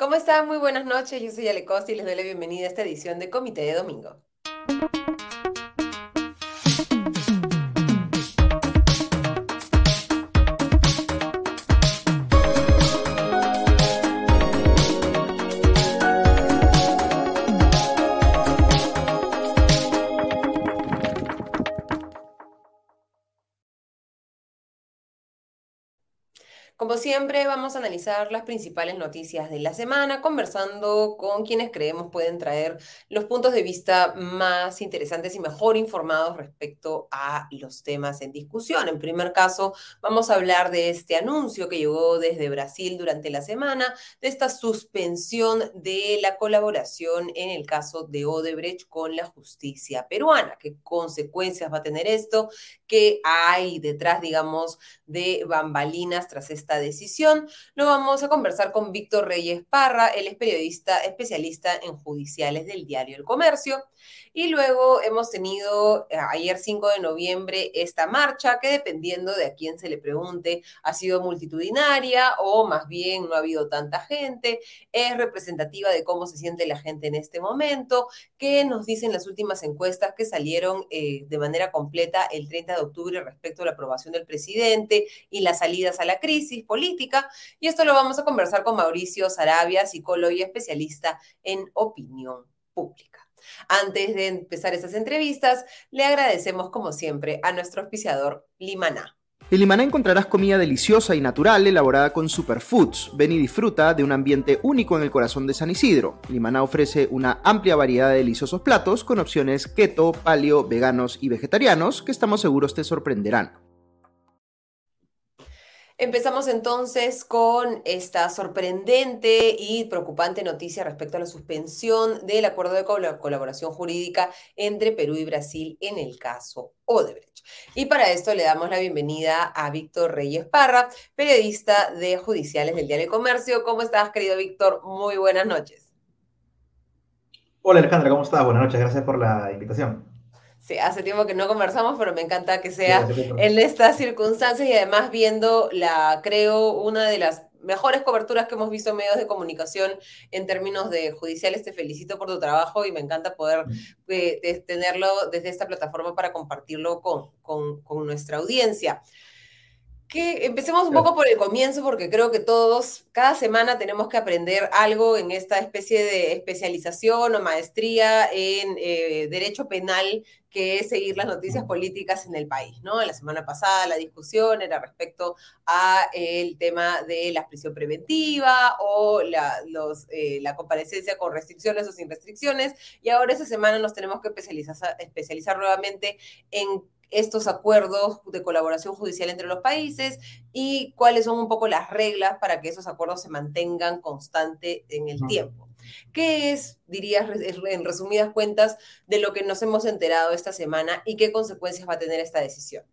¿Cómo están? Muy buenas noches. Yo soy Ale Costa y les doy la bienvenida a esta edición de Comité de Domingo. Como siempre, vamos a analizar las principales noticias de la semana, conversando con quienes creemos pueden traer los puntos de vista más interesantes y mejor informados respecto a los temas en discusión. En primer caso, vamos a hablar de este anuncio que llegó desde Brasil durante la semana, de esta suspensión de la colaboración en el caso de Odebrecht con la justicia peruana. ¿Qué consecuencias va a tener esto? ¿Qué hay detrás, digamos, de bambalinas tras esta decisión. Lo vamos a conversar con Víctor Reyes Parra, él es periodista especialista en judiciales del diario El Comercio. Y luego hemos tenido eh, ayer 5 de noviembre esta marcha que dependiendo de a quién se le pregunte ha sido multitudinaria o más bien no ha habido tanta gente, es representativa de cómo se siente la gente en este momento, que nos dicen las últimas encuestas que salieron eh, de manera completa el 30 de octubre respecto a la aprobación del presidente y las salidas a la crisis política. Y esto lo vamos a conversar con Mauricio Sarabia, psicólogo y especialista en opinión pública. Antes de empezar estas entrevistas, le agradecemos como siempre a nuestro auspiciador Limaná. En Limaná encontrarás comida deliciosa y natural elaborada con superfoods. Ven y disfruta de un ambiente único en el corazón de San Isidro. Limaná ofrece una amplia variedad de deliciosos platos con opciones keto, paleo, veganos y vegetarianos que estamos seguros te sorprenderán. Empezamos entonces con esta sorprendente y preocupante noticia respecto a la suspensión del acuerdo de colaboración jurídica entre Perú y Brasil en el caso Odebrecht. Y para esto le damos la bienvenida a Víctor Reyes Parra, periodista de Judiciales del Diario de Comercio. ¿Cómo estás, querido Víctor? Muy buenas noches. Hola Alejandra, ¿cómo estás? Buenas noches, gracias por la invitación. Sí, hace tiempo que no conversamos, pero me encanta que sea en estas circunstancias y además viendo la, creo, una de las mejores coberturas que hemos visto en medios de comunicación en términos de judiciales. Te felicito por tu trabajo y me encanta poder mm. eh, tenerlo desde esta plataforma para compartirlo con, con, con nuestra audiencia que empecemos un poco por el comienzo, porque creo que todos, cada semana tenemos que aprender algo en esta especie de especialización o maestría en eh, derecho penal, que es seguir las noticias políticas en el país, ¿no? La semana pasada la discusión era respecto a el tema de la prisión preventiva o la, los, eh, la comparecencia con restricciones o sin restricciones, y ahora esa semana nos tenemos que especializar, especializar nuevamente en estos acuerdos de colaboración judicial entre los países y cuáles son un poco las reglas para que esos acuerdos se mantengan constante en el tiempo. ¿Qué es, dirías en resumidas cuentas, de lo que nos hemos enterado esta semana y qué consecuencias va a tener esta decisión?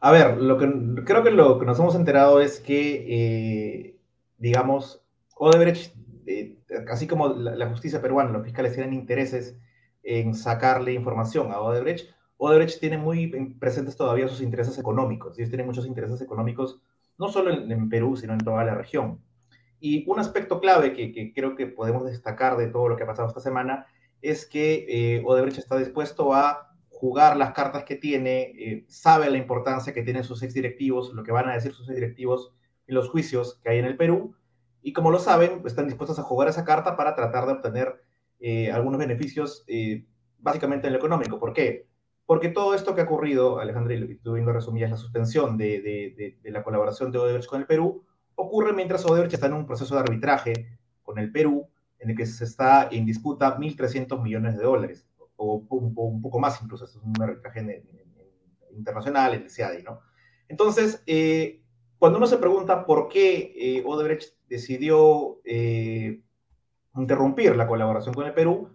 A ver, lo que, creo que lo que nos hemos enterado es que, eh, digamos, Odebrecht, eh, así como la, la, justicia peruana, los fiscales tienen intereses en sacarle información a Odebrecht, Odebrecht tiene muy presentes todavía sus intereses económicos. Ellos tienen muchos intereses económicos, no solo en, Perú, sino en toda la región. Y un aspecto clave que, creo que podemos destacar de todo lo que ha pasado esta semana es que eh, Odebrecht está dispuesto a jugar las cartas que tiene, eh, sabe la importancia que tienen sus exdirectivos, lo que van a decir sus exdirectivos en los juicios que hay en el Perú, y como lo saben, están dispuestos a jugar esa carta para tratar de obtener eh, algunos beneficios, básicamente en lo económico. ¿Por qué? Porque todo esto que ha ocurrido, Alejandro, y tú bien lo resumías, la suspensión de, la colaboración de Odebrecht con el Perú, ocurre mientras Odebrecht está en un proceso de arbitraje con el Perú, en el que se está en disputa 1.300 millones de dólares, o, un poco más incluso, es un arbitraje internacional, en el CIADI, ¿no? Entonces, eh, cuando uno se pregunta por qué eh, Odebrecht decidió eh, interrumpir la colaboración con el Perú,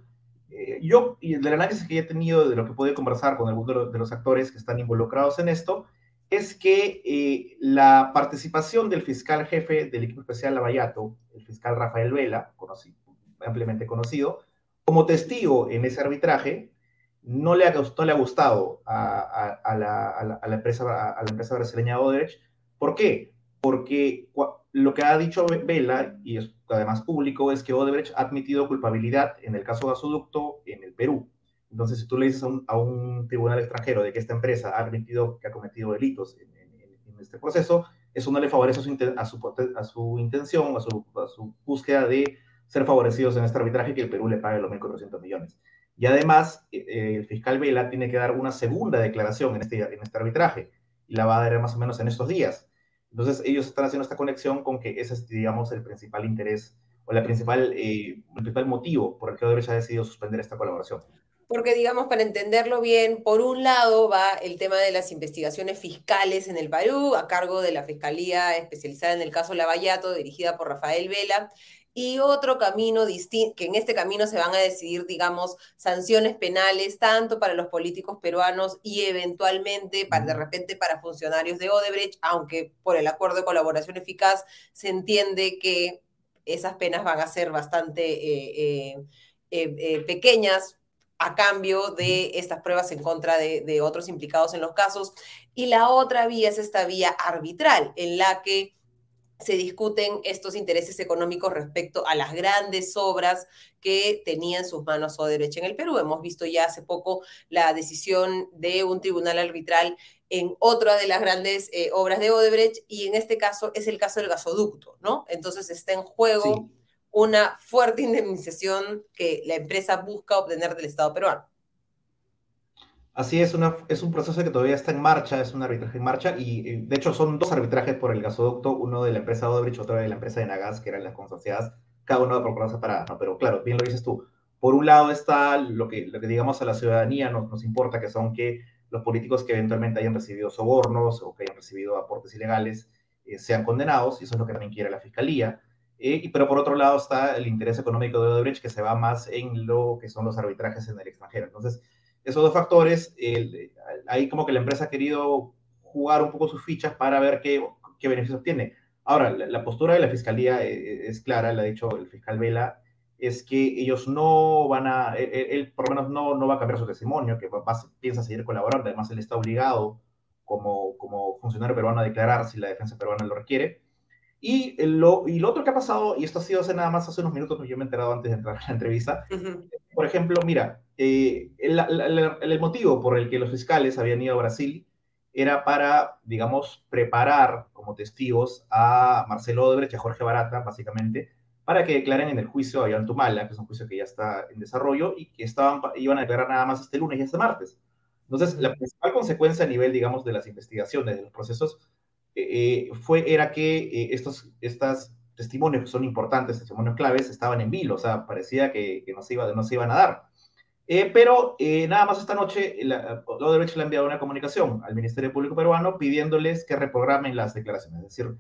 eh, yo, y del análisis que he tenido de lo que pude conversar con algunos de los actores que están involucrados en esto, es que eh, la participación del fiscal jefe del equipo especial Lavallato, el fiscal Rafael Vela, conocido, ampliamente conocido, como testigo en ese arbitraje, no le ha, no le ha gustado a, la, empresa, a la empresa brasileña Odebrecht. ¿Por qué? Porque lo que ha dicho Vela, y es además público, es que Odebrecht ha admitido culpabilidad en el caso gasoducto en el Perú. Entonces, si tú le dices a un, tribunal extranjero de que esta empresa ha admitido que ha cometido delitos en, este proceso, eso no le favorece a su, a su, intención, a su, a búsqueda de ser favorecidos en este arbitraje que el Perú le pague los 1.400 millones. Y además, eh, eh, el fiscal Vela tiene que dar una segunda declaración en este, en este arbitraje, y la va a dar más o menos en estos días. Entonces, ellos están haciendo esta conexión con que ese es, digamos, el principal interés o la principal, eh, el principal motivo por el que Odebrecht ha decidido suspender esta colaboración. Porque, digamos, para entenderlo bien, por un lado va el tema de las investigaciones fiscales en el Perú, a cargo de la Fiscalía especializada en el caso Lavallato, dirigida por Rafael Vela, y otro camino distinto, que en este camino se van a decidir, digamos, sanciones penales, tanto para los políticos peruanos y eventualmente, para, de repente, para funcionarios de Odebrecht, aunque por el acuerdo de colaboración eficaz se entiende que esas penas van a ser bastante eh, eh, eh, pequeñas a cambio de estas pruebas en contra de, otros implicados en los casos. Y la otra vía es esta vía arbitral, en la que se discuten estos intereses económicos respecto a las grandes obras que tenía en sus manos Odebrecht en el Perú. Hemos visto ya hace poco la decisión de un tribunal arbitral en otra de las grandes eh, obras de Odebrecht y en este caso es el caso del gasoducto, ¿no? Entonces está en juego una fuerte indemnización que la empresa busca obtener del Estado peruano. Así es, es un proceso que todavía está en marcha, es un arbitraje en marcha y eh, de hecho son dos arbitrajes por el gasoducto, uno de la empresa Odebrecht, otro de la empresa de Nagas, que eran las consorciadas, cada uno por para ¿no? Pero claro, bien lo dices tú. Por un lado está lo que, digamos a la ciudadanía nos, importa, que son que los políticos que eventualmente hayan recibido sobornos o que hayan recibido aportes ilegales eh, sean condenados, y eso es lo que también quiere la Fiscalía. Eh, pero por otro lado está el interés económico de Odebrecht, que se va más en lo que son los arbitrajes en el extranjero. Entonces, esos dos factores, ahí como que la empresa ha querido jugar un poco sus fichas para ver qué, qué beneficios tiene. Ahora, la, postura de la fiscalía eh, es, clara, la ha dicho el fiscal Vela, es que ellos no van a, él, por lo menos no, no va a cambiar su testimonio, que piensa seguir colaborando, además él está obligado como, como funcionario peruano a declarar si la defensa peruana lo requiere. Y lo, y lo otro que ha pasado, y esto ha sido hace nada más hace unos minutos, yo me he enterado antes de entrar a la entrevista, por ejemplo, mira, eh, el, el, motivo por el que los fiscales habían ido a Brasil era para, digamos, preparar como testigos a Marcelo Odebrecht y a Jorge Barata, básicamente, para que declaren en el juicio a Yantumala, que es un juicio que ya está en desarrollo y que estaban, iban a declarar nada más este lunes y este martes. Entonces, la principal consecuencia a nivel, digamos, de las investigaciones, de los procesos, eh, fue, era que eh, estos testimonios que son importantes, testimonios claves, estaban en vilo, o sea, parecía que, que no, se iba, no se iban a dar. Eh, pero nada más esta noche, la, Odebrecht le ha enviado una comunicación al Ministerio Público Peruano pidiéndoles que reprogramen las declaraciones, es decir,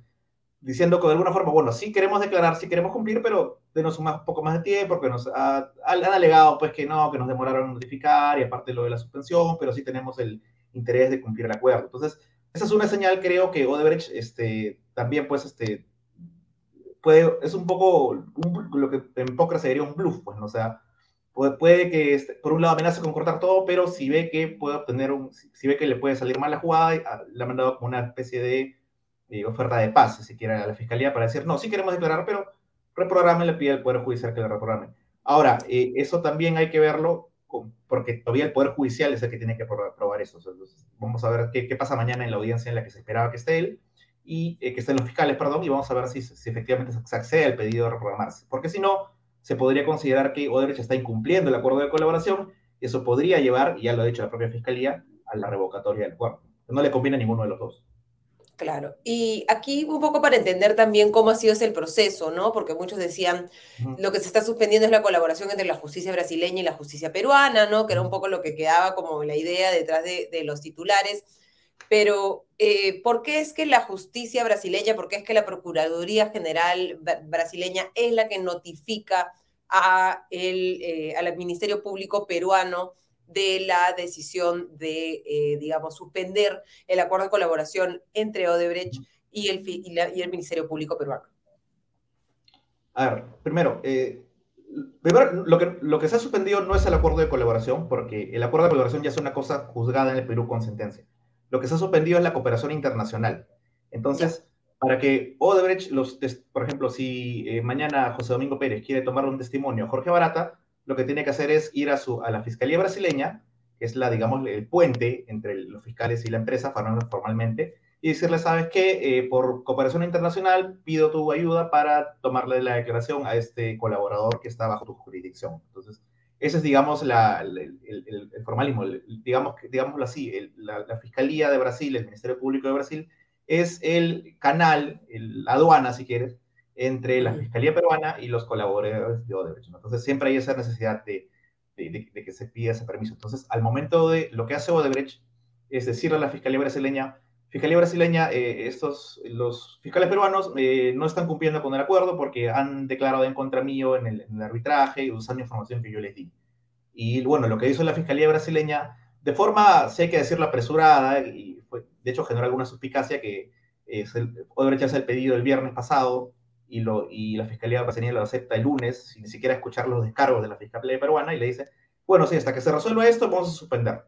diciendo que de alguna forma, bueno, sí queremos declarar, sí queremos cumplir, pero denos un poco más de tiempo, porque nos han alegado pues que no, que nos demoraron en notificar y aparte lo de la suspensión, pero sí tenemos el interés de cumplir el acuerdo. Entonces, esa es una señal, creo, que Odebrecht este, también, pues, este, puede, es un poco lo que en póker se diría un bluff, pues, ¿no? o sea, puede, puede que, este, por un lado, amenace con cortar todo, pero si ve que puede obtener un, si ve que le puede salir mal la jugada, ah, le ha mandado como una especie de eh, oferta de paz, si quiere, a la fiscalía para decir, no, sí queremos declarar, pero reprograme, le pide al Poder Judicial que le reprograme. Ahora, eh, eso también hay que verlo porque todavía el Poder Judicial es el que tiene que probar eso. Vamos a ver qué, pasa mañana en la audiencia en la que se esperaba que esté él, y eh, que estén los fiscales, perdón, y vamos a ver si, efectivamente se accede al pedido de reprogramarse. Porque si no, se podría considerar que Odebrecht está incumpliendo el acuerdo de colaboración, y eso podría llevar, ya lo ha dicho la propia fiscalía, a la revocatoria del acuerdo. No le conviene a ninguno de los dos. Claro, y aquí un poco para entender también cómo ha sido ese el proceso, ¿no? Porque muchos decían, lo que se está suspendiendo es la colaboración entre la justicia brasileña y la justicia peruana, ¿no? Que era un poco lo que quedaba como la idea detrás de, los titulares. Pero, eh, ¿por qué es que la justicia brasileña, por qué es que la Procuraduría General brasileña es la que notifica a el, eh, al Ministerio Público peruano de la decisión de, eh, digamos, suspender el acuerdo de colaboración entre Odebrecht y el, y, el Ministerio Público peruano? A ver, primero, eh, lo, que, lo que se ha suspendido no es el acuerdo de colaboración, porque el acuerdo de colaboración ya es una cosa juzgada en el Perú con sentencia. Lo que se ha suspendido es la cooperación internacional. Entonces, para que Odebrecht, los, por ejemplo, si eh, mañana José Domingo Pérez quiere tomar un testimonio a Jorge Barata, lo que tiene que hacer es ir a, su, a la Fiscalía Brasileña, que es la, digamos, el puente entre los fiscales y la empresa, formalmente, y decirle, ¿sabes qué? Eh, por cooperación internacional pido tu ayuda para tomarle la declaración a este colaborador que está bajo tu jurisdicción. Entonces, ese es, digamos, la, el, el, el, formalismo, digamos, digámoslo así, la, la, Fiscalía de Brasil, el Ministerio Público de Brasil, es el canal, la aduana, si quieres, entre la Fiscalía peruana y los colaboradores de Odebrecht. Entonces, siempre hay esa necesidad de, de, de, que se pida ese permiso. Entonces, al momento de lo que hace Odebrecht es decirle a la Fiscalía brasileña, Fiscalía brasileña, eh, estos, los fiscales peruanos eh, no están cumpliendo con el acuerdo porque han declarado en contra mío en el, en el arbitraje usando información que yo les di. Y bueno, lo que hizo la Fiscalía brasileña, de forma, sé que decirlo apresurada, y fue, de hecho generó alguna suspicacia que eh, Odebrecht hace el pedido el viernes pasado y, la Fiscalía brasileña lo acepta el lunes, sin ni siquiera escuchar los descargos de la Fiscalía peruana, y le dice, bueno, sí, hasta que se resuelva esto, vamos a suspender.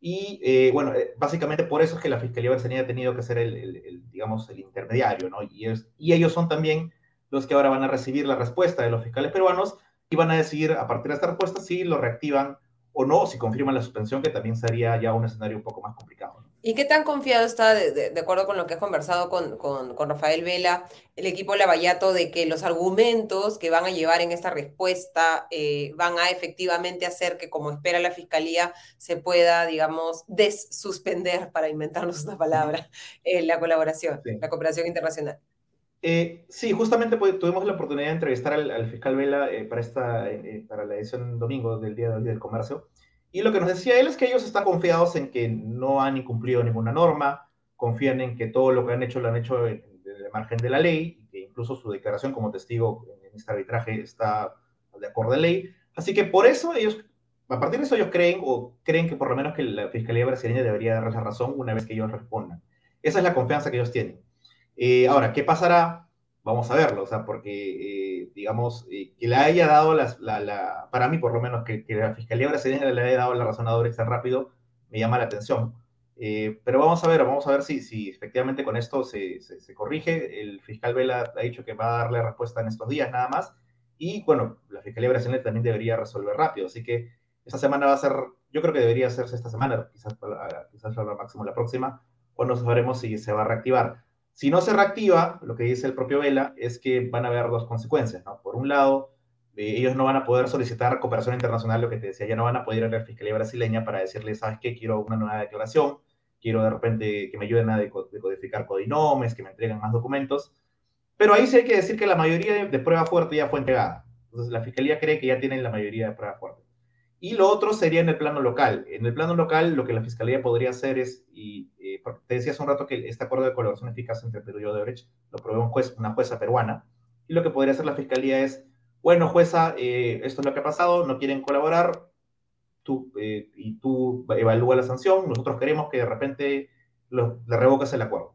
Y eh, bueno, eh, básicamente por eso es que la Fiscalía Brasileña ha tenido que ser el, digamos, el intermediario, ¿no? Y, y, ellos son también los que ahora van a recibir la respuesta de los fiscales peruanos y van a decidir a partir de esta respuesta si lo reactivan o no, si confirman la suspensión, que también sería ya un escenario un poco más complicado. ¿Y qué tan confiado está, de, de, de, acuerdo con lo que has conversado con, con, con, Rafael Vela, el equipo Lavallato, de que los argumentos que van a llevar en esta respuesta eh, van a efectivamente hacer que, como espera la Fiscalía, se pueda, digamos, desuspender, para inventarnos una palabra, eh, la colaboración, sí. la cooperación internacional? Eh, sí, justamente pues, tuvimos la oportunidad de entrevistar al, al fiscal Vela para, esta, para la edición domingo del Día del Comercio. Y lo que nos decía él es que ellos están confiados en que no han incumplido ninguna norma, confían en que todo lo que han hecho lo han hecho en, el margen de la ley, que incluso su declaración como testigo en este arbitraje está de acuerdo a la ley. Así que por eso ellos, a partir de eso ellos creen, o creen que por lo menos que la Fiscalía brasileña debería darles la razón una vez que ellos respondan. Esa es la confianza que ellos tienen. Eh, ahora, ¿qué pasará? Vamos a verlo, o sea, porque, eh, digamos, eh, que le haya dado, las, la, la, para mí por lo menos, que, que, la Fiscalía brasileña le haya dado la razón a Dorex tan rápido, me llama la atención. Eh, pero vamos a ver, vamos a ver si, si efectivamente con esto se, se, se, corrige. El fiscal Vela ha dicho que va a darle respuesta en estos días nada más. Y bueno, la Fiscalía brasileña también debería resolver rápido. Así que esta semana va a ser, yo creo que debería hacerse esta semana, quizás, quizás lo máximo la próxima, o no sabremos si se va a reactivar. Si no se reactiva, lo que dice el propio Vela es que van a haber dos consecuencias. ¿no? Por un lado, eh, ellos no van a poder solicitar cooperación internacional, lo que te decía, ya no van a poder ir a la Fiscalía brasileña para decirle, ¿sabes qué? Quiero una nueva declaración, quiero de repente que me ayuden a decodificar codinomes, que me entreguen más documentos. Pero ahí sí hay que decir que la mayoría de, de prueba fuerte ya fue entregada. Entonces la Fiscalía cree que ya tienen la mayoría de prueba fuerte. Y lo otro sería en el plano local. En el plano local, lo que la Fiscalía podría hacer es, y eh, te decía hace un rato que este acuerdo de colaboración eficaz entre Perú y Odebrecht lo probó un juez, una jueza peruana, y lo que podría hacer la Fiscalía es, bueno, jueza, eh, esto es lo que ha pasado, no quieren colaborar, tú, eh, y tú evalúa la sanción, nosotros queremos que de repente lo, le revocas el acuerdo.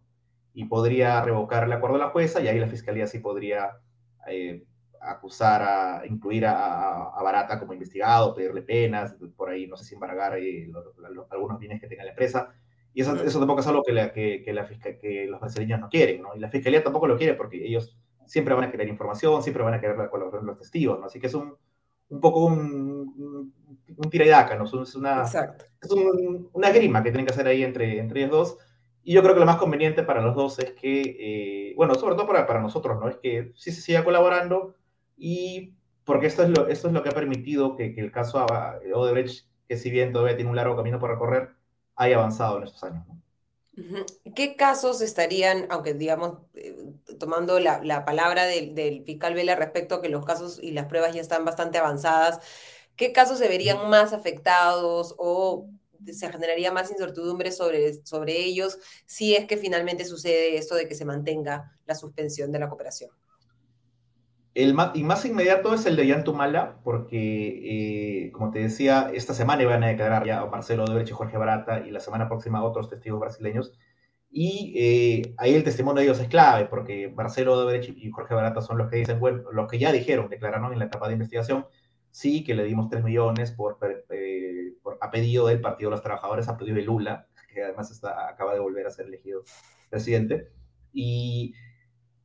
Y podría revocar el acuerdo de la jueza, y ahí la Fiscalía sí podría eh, acusar a incluir a, a, a, Barata como investigado, pedirle penas, por ahí no sé si embargar eh, lo, lo, algunos bienes que tenga la empresa. Y eso, eso tampoco es algo que, la, que, que, la que los brasileños no quieren, ¿no? Y la fiscalía tampoco lo quiere porque ellos siempre van a querer información, siempre van a querer la colaboración de los testigos, ¿no? Así que es un, un poco un, un, un tira y daca, ¿no? Es una, es un, una grima que tienen que hacer ahí entre, entre ellos dos. Y yo creo que lo más conveniente para los dos es que, eh, bueno, sobre todo para, para nosotros, ¿no? Es que sí se siga colaborando, y porque esto es lo, esto es lo que ha permitido que, que el caso Odebrecht, que si bien todavía tiene un largo camino por recorrer, haya avanzado en estos años. ¿no? ¿Qué casos estarían, aunque digamos, eh, tomando la, la palabra del, del, fiscal Vela respecto a que los casos y las pruebas ya están bastante avanzadas, qué casos se verían más afectados o se generaría más incertidumbre sobre, sobre ellos si es que finalmente sucede esto de que se mantenga la suspensión de la cooperación? El más, y más inmediato es el de Yantumala, porque, eh, como te decía, esta semana iban a declarar ya a Marcelo Odebrecht y Jorge Barata, y la semana próxima a otros testigos brasileños. Y eh, ahí el testimonio de ellos es clave, porque Marcelo Odebrecht y Jorge Barata son los que dicen, bueno, los que ya dijeron, declararon en la etapa de investigación, sí, que le dimos 3 millones por, eh, a pedido del Partido de los Trabajadores, a pedido de Lula, que además está, acaba de volver a ser elegido presidente Y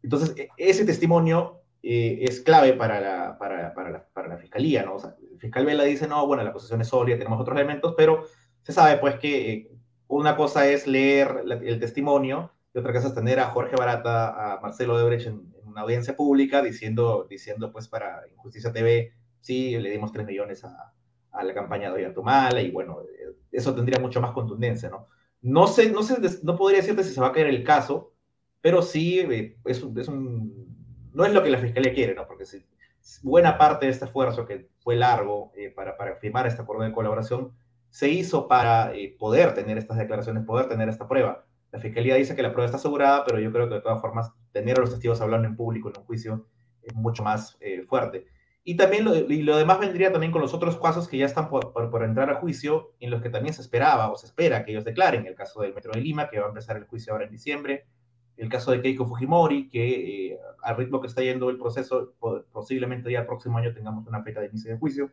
entonces, e, ese testimonio eh, es clave para la, para, para, la, para la, fiscalía, ¿no? O sea, el fiscal Vela dice, no, bueno, la acusación es sólida, tenemos otros elementos, pero se sabe, pues, que eh, una cosa es leer el testimonio y otra cosa es tener a Jorge Barata, a Marcelo Debrecht en, en una audiencia pública diciendo, diciendo, pues, para Injusticia TV, sí, le dimos 3 millones a, a la campaña de Ollanta y bueno, eso tendría mucho más contundencia, ¿no? No sé, no sé, no podría decirte si se va a caer el caso, pero sí eh, es un, no es lo que la fiscalía quiere, ¿no? Porque buena parte de este esfuerzo que fue largo eh, para, firmar este acuerdo de colaboración se hizo para eh, poder tener estas declaraciones, poder tener esta prueba. La fiscalía dice que la prueba está asegurada, pero yo creo que de todas formas tener a los testigos hablando en público en un juicio es mucho más fuerte. Y también lo, y lo demás vendría también con los otros casos que ya están por, por, entrar a juicio, en los que también se esperaba o se espera que ellos declaren. El caso del Metro de Lima, que va a empezar el juicio ahora en diciembre. El caso de Keiko Fujimori, que eh, al ritmo que está yendo el proceso, posiblemente ya el próximo año tengamos una fecha de inicio de juicio.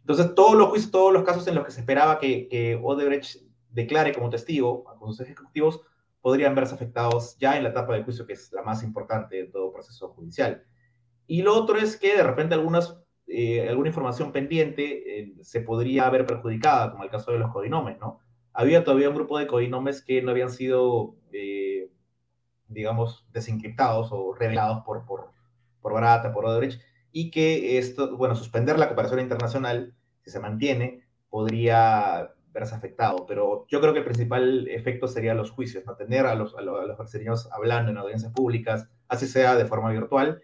Entonces, todos los juicios, todos los casos en los que se esperaba que, que Odebrecht declare como testigo a sus ejecutivos, podrían verse afectados ya en la etapa del juicio, que es la más importante de todo proceso judicial. Y lo otro es que de repente algunas, eh, alguna información pendiente eh, se podría haber perjudicada, como el caso de los codinomes, ¿no? Había todavía un grupo de codinomes que no habían sido, digamos, desencriptados o revelados por, por, por Barata, por Odebrecht, y que esto, bueno, suspender la cooperación internacional, si se mantiene, podría verse afectado. Pero yo creo que el principal efecto sería los juicios, ¿no? Tener a los, a los, a los hablando en audiencias públicas, así sea de forma virtual,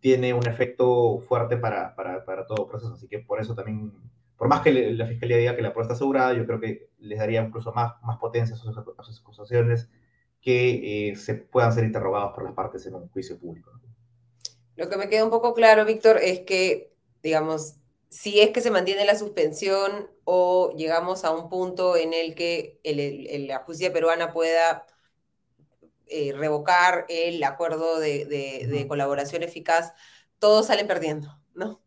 tiene un efecto fuerte para, para, para todo proceso. Así que por eso también, por más que la Fiscalía diga que la prueba está asegurada, yo creo que les daría incluso más, más potencia a sus, a sus acusaciones que eh, se puedan ser interrogados por las partes en un juicio público. Lo que me queda un poco claro, Víctor, es que, digamos, si es que se mantiene la suspensión o llegamos a un punto en el que el, el, la justicia peruana pueda eh, revocar el acuerdo de, de, colaboración eficaz, todos salen perdiendo, ¿no?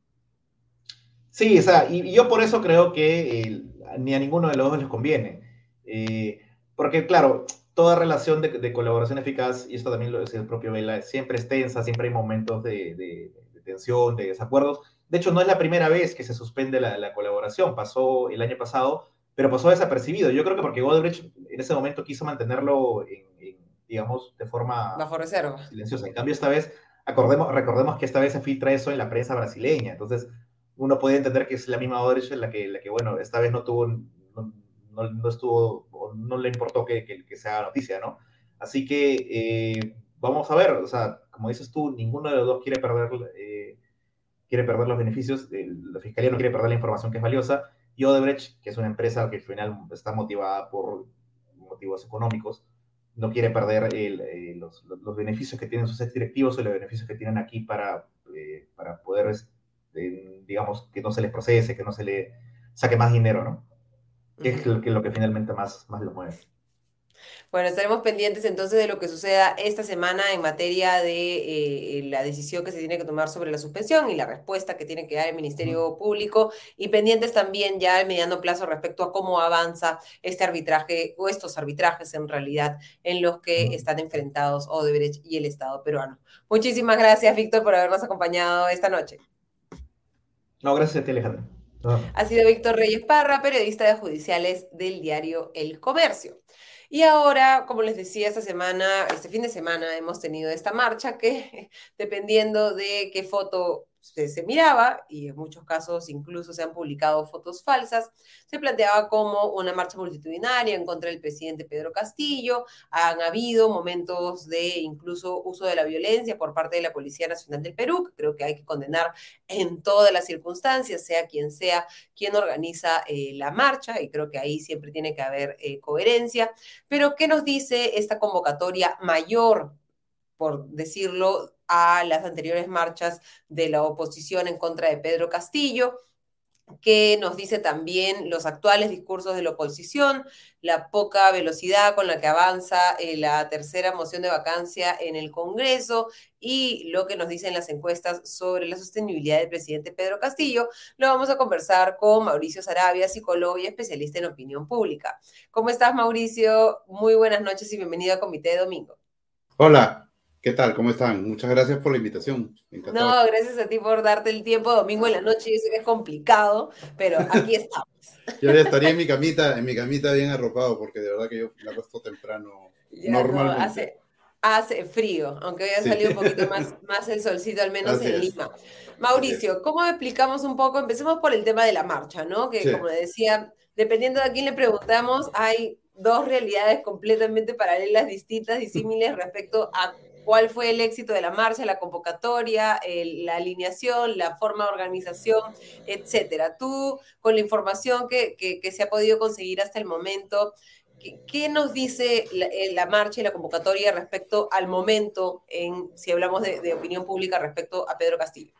Sí, o sea, y, yo por eso creo que eh, ni a ninguno de los dos les conviene. Eh, porque, claro, toda relación de, de, colaboración eficaz, y esto también lo decía el propio Vela, siempre es tensa, siempre hay momentos de, de, tensión, de desacuerdos. De hecho, no es la primera vez que se suspende la, la, colaboración, pasó el año pasado, pero pasó desapercibido. Yo creo que porque Goldrich en ese momento quiso mantenerlo en, en digamos, de forma Bajo reserva. silenciosa. En cambio, esta vez, acordemos, recordemos que esta vez se filtra eso en la prensa brasileña, entonces uno puede entender que es la misma Odebrecht la que, la que bueno, esta vez no tuvo, no, estuvo, no le importó que, que, se haga noticia, ¿no? Así que eh, vamos a ver, o sea, como dices tú, ninguno de los dos quiere perder, eh, quiere perder los beneficios, la fiscalía no quiere perder la información que es valiosa, y Odebrecht, que es una empresa que al final está motivada por motivos económicos, no quiere perder eh, los, los, beneficios que tienen sus ex directivos o los beneficios que tienen aquí para, para poder, eh, digamos, que no se les procese, que no se le saque más dinero, ¿no? Que es lo que, lo que finalmente más, más los mueve. Bueno, estaremos pendientes entonces de lo que suceda esta semana en materia de eh, la decisión que se tiene que tomar sobre la suspensión y la respuesta que tiene que dar el Ministerio Público y pendientes también ya al mediano plazo respecto a cómo avanza este arbitraje o estos arbitrajes en realidad en los que están enfrentados Odebrecht y el Estado peruano. Muchísimas gracias, Víctor, por habernos acompañado esta noche. No, gracias a ti, Alejandro. No. Ha sido Víctor Reyes Parra, periodista de judiciales del diario El Comercio. Y ahora, como les decía, esta semana, este fin de semana hemos tenido esta marcha que, dependiendo de qué foto se, miraba, y en muchos casos incluso se han publicado fotos falsas, se planteaba como una marcha multitudinaria en contra del presidente Pedro Castillo. Han habido momentos de incluso uso de la violencia por parte de la Policía Nacional del Perú, que creo que hay que condenar en todas las circunstancias, sea quien sea quien organiza eh, la marcha, y creo que ahí siempre tiene que haber eh, coherencia. Pero, ¿qué nos dice esta convocatoria mayor por decirlo, a las anteriores marchas de la oposición en contra de Pedro Castillo, que nos dice también los actuales discursos de la oposición, la poca velocidad con la que avanza eh, la tercera moción de vacancia en el Congreso y lo que nos dicen las encuestas sobre la sostenibilidad del presidente Pedro Castillo, lo vamos a conversar con Mauricio Sarabia, psicólogo y especialista en opinión pública. ¿Cómo estás, Mauricio? Muy buenas noches y bienvenido a Comité de Domingo. Hola, ¿qué tal? ¿Cómo están? Muchas gracias por la invitación. No, gracias a ti por darte el tiempo domingo en la noche. Yo sé que es complicado, pero aquí estamos. yo ya estaría en mi camita, en mi camita bien arropado, porque de verdad que yo me acuesto temprano normalmente. hace, frío, aunque hoy ha salido un poquito más, más el solcito, al menos en Lima. Mauricio, ¿cómo explicamos un poco? Empecemos por el tema de la marcha, ¿no? Que como decía, dependiendo de a quién le preguntamos, hay dos realidades completamente paralelas, distintas, disímiles respecto a cuál fue el éxito de la marcha, la convocatoria, la alineación, la forma de organización, etcétera. Tú, con la información que, se ha podido conseguir hasta el momento, ¿qué, nos dice eh, la, marcha y la convocatoria respecto al momento, en, si hablamos de, opinión pública respecto a Pedro Castillo?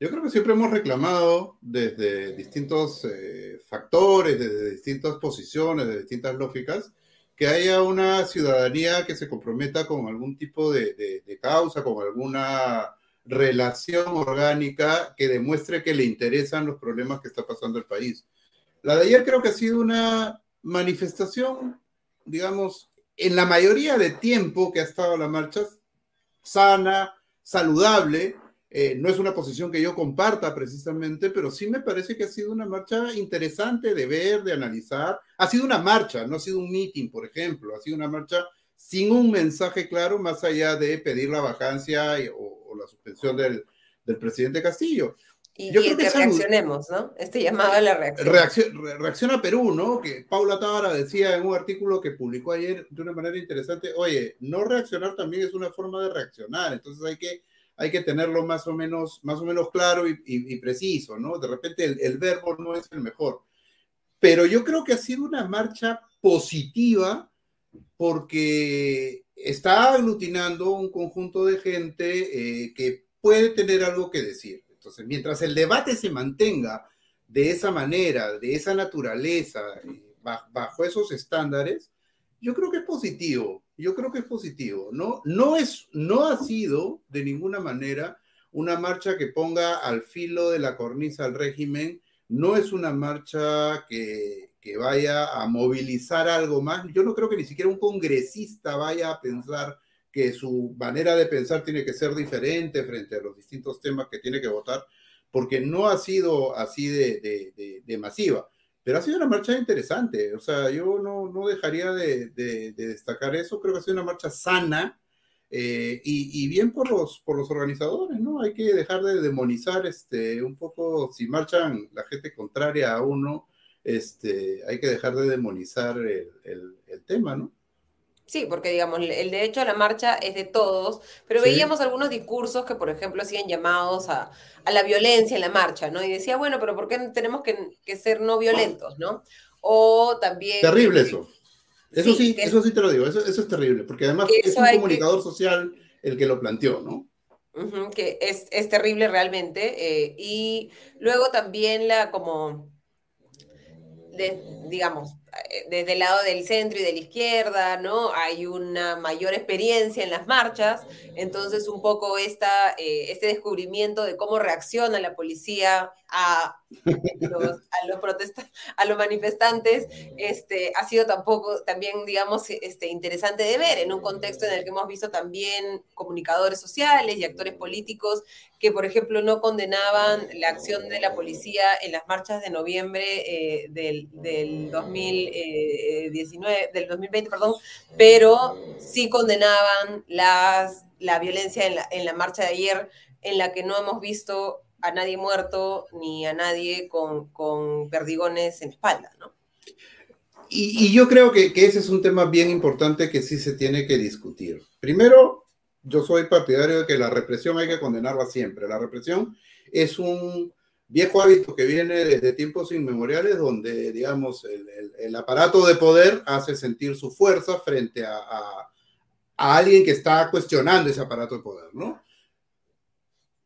Yo creo que siempre hemos reclamado desde distintos eh, factores, desde distintas posiciones, de distintas lógicas, que haya una ciudadanía que se comprometa con algún tipo de, causa, con alguna relación orgánica que demuestre que le interesan los problemas que está pasando el país. La de ayer creo que ha sido una manifestación, digamos, en la mayoría de tiempo que ha estado la marcha, sana, saludable, eh, no es una posición que yo comparta precisamente, pero sí me parece que ha sido una marcha interesante de ver, de analizar. Ha sido una marcha, no ha sido un meeting, por ejemplo, ha sido una marcha sin un mensaje claro más allá de pedir la vacancia o, la suspensión del, presidente Castillo. Y, yo creo que, reaccionemos, ¿no? Este llamado a la reacción. Reacción, reacciona Perú, ¿no? Que Paula Tábara decía en un artículo que publicó ayer de una manera interesante, oye, no reaccionar también es una forma de reaccionar, entonces hay que hay que tenerlo más o menos, más o menos claro y, preciso, ¿no? De repente el, verbo no es el mejor. Pero yo creo que ha sido una marcha positiva porque está aglutinando un conjunto de gente eh, que puede tener algo que decir. Entonces, mientras el debate se mantenga de esa manera, de esa naturaleza, eh, bajo esos estándares, yo creo que es positivo yo creo que es positivo. No, no, es, no ha sido de ninguna manera una marcha que ponga al filo de la cornisa al régimen, no es una marcha que, que vaya a movilizar algo más. Yo no creo que ni siquiera un congresista vaya a pensar que su manera de pensar tiene que ser diferente frente a los distintos temas que tiene que votar, porque no ha sido así de, de, de masiva. Pero ha sido una marcha interesante, o sea, yo no, no dejaría de, de, destacar eso, creo que ha sido una marcha sana eh, y, bien por los, por los organizadores, ¿no? Hay que dejar de demonizar este, un poco, si marchan la gente contraria a uno, este, hay que dejar de demonizar el tema, ¿no? Sí, porque digamos, el derecho a la marcha es de todos, pero veíamos algunos discursos que, por ejemplo, hacían llamados a, la violencia en la marcha, ¿no? Y decía, bueno, pero ¿por qué tenemos que, ser no violentos, ¿no? O también... Terrible eso. Eso sí, eso sí te lo digo, eso, es terrible, porque además es un comunicador social el que lo planteó, ¿no? que es, terrible realmente. Eh, y luego también la como, digamos, desde el lado del centro y de la izquierda, ¿no? Hay una mayor experiencia en las marchas, entonces un poco esta, eh, este descubrimiento de cómo reacciona la policía a los, manifestantes, este, ha sido tampoco, también, digamos, este, interesante de ver en un contexto en el que hemos visto también comunicadores sociales y actores políticos que, por ejemplo, no condenaban la acción de la policía en las marchas de noviembre eh, del, del 2019, del 2020, perdón, pero sí condenaban las, la violencia en la, en la marcha de ayer, en la que no hemos visto a nadie muerto ni a nadie con, con perdigones en espalda, ¿no? Y, yo creo que, ese es un tema bien importante que sí se tiene que discutir. Primero, yo soy partidario de que la represión hay que condenarla siempre. La represión es un viejo hábito que viene desde tiempos inmemoriales donde, digamos, el, el, aparato de poder hace sentir su fuerza frente a, a, a, alguien que está cuestionando ese aparato de poder, ¿no?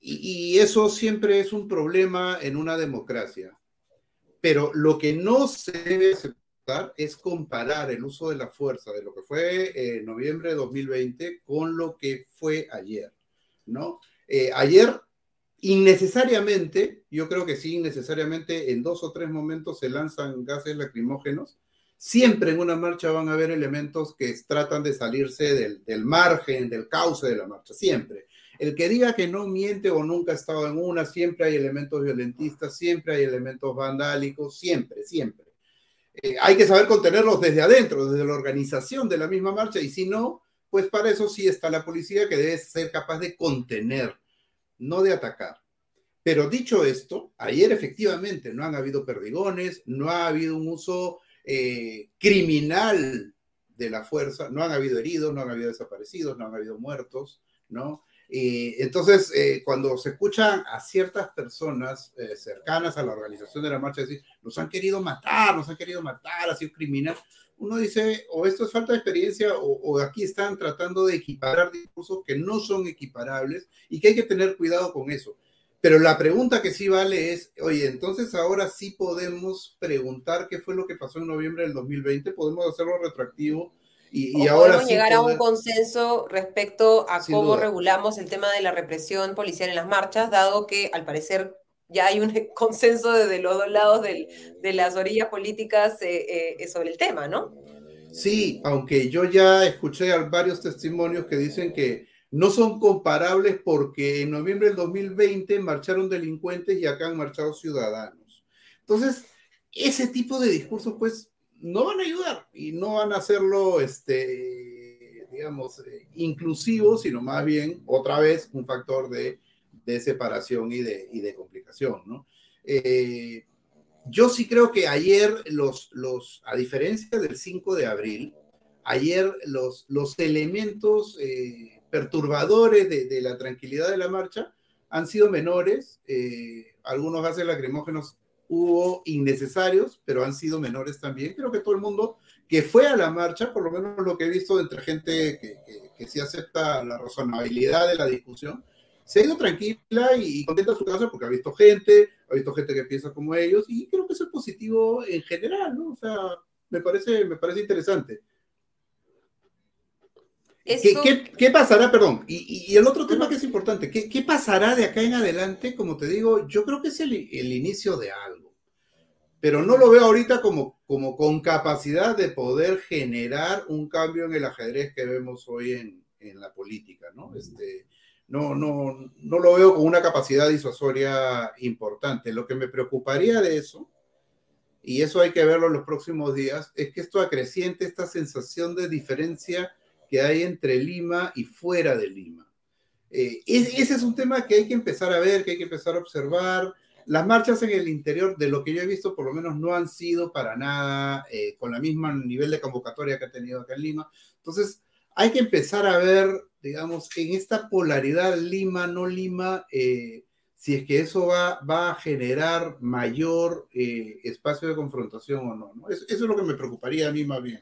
Y, eso siempre es un problema en una democracia. Pero lo que no se debe aceptar es comparar el uso de la fuerza de lo que fue en noviembre de 2020 con lo que fue ayer, ¿no? Eh, ayer, innecesariamente, yo creo que sí, innecesariamente, en dos o tres momentos se lanzan gases lacrimógenos Siempre en una marcha van a haber elementos que tratan de salirse del, del margen, del cauce de la marcha, siempre. El que diga que no miente o nunca ha estado en una, siempre hay elementos violentistas, siempre hay elementos vandálicos, siempre, siempre. Eh, hay que saber contenerlos desde adentro, desde la organización de la misma marcha, y si no, pues para eso sí está la policía que debe ser capaz de contener, no de atacar. Pero dicho esto, ayer efectivamente no han habido perdigones, no ha habido un uso eh, criminal de la fuerza, no han habido heridos, no han habido desaparecidos, no han habido muertos, ¿no? entonces, eh, cuando se escuchan a ciertas personas eh, cercanas a la organización de la marcha decir, nos han querido matar, nos han querido matar, sido criminal, uno dice, o esto es falta de experiencia, o, o, aquí están tratando de equiparar discursos que no son equiparables y que hay que tener cuidado con eso. Pero la pregunta que sí vale es, oye, entonces ahora sí podemos preguntar qué fue lo que pasó en noviembre del 2020, podemos hacerlo retroactivo y, ahora podemos llegar a un consenso respecto a cómo regulamos el tema de la represión policial en las marchas, dado que al parecer ya hay un consenso desde los dos lados de las orillas políticas eh, eh, sobre el tema, ¿no? Sí, aunque yo ya escuché varios testimonios que dicen que no son comparables porque en noviembre del 2020 marcharon delincuentes y acá han marchado ciudadanos. Entonces, ese tipo de discursos, pues, no van a ayudar y no van a hacerlo, este, digamos, eh, inclusivo, sino más bien, otra vez, un factor de, separación y de, de complicación, ¿no? Eh, yo sí creo que ayer los, los, a diferencia del 5 de abril, ayer los, los elementos eh, perturbadores de, la tranquilidad de la marcha han sido menores, algunos gases lacrimógenos hubo innecesarios, pero han sido menores también. Creo que todo el mundo que fue a la marcha, por lo menos lo que he visto entre gente que, que, sí acepta la razonabilidad de la discusión, se ha ido tranquila y contenta a su casa porque ha visto gente, ha visto gente que piensa como ellos y creo que eso es positivo en general, ¿no? O sea, me parece, me parece interesante. ¿Qué, pasará, perdón? Y, el otro tema que es importante, ¿qué, pasará de acá en adelante? Como te digo, yo creo que es el, inicio de algo, pero no lo veo ahorita como, como con capacidad de poder generar un cambio en el ajedrez que vemos hoy en, la política, ¿no? Este, no, no, no lo veo con una capacidad disuasoria importante. Lo que me preocuparía de eso, y eso hay que verlo en los próximos días, es que esto acreciente esta sensación de diferencia que hay entre Lima y fuera de Lima. Eh, ese es un tema que hay que empezar a ver, que hay que empezar a observar. Las marchas en el interior, de lo que yo he visto, por lo menos no han sido para nada eh, con la misma nivel de convocatoria que ha tenido acá en Lima. Entonces, hay que empezar a ver, digamos, en esta polaridad Lima-no Lima, eh, si es que eso va, va a generar mayor espacio de confrontación o no. ¿no? Eso, eso, es lo que me preocuparía a mí más bien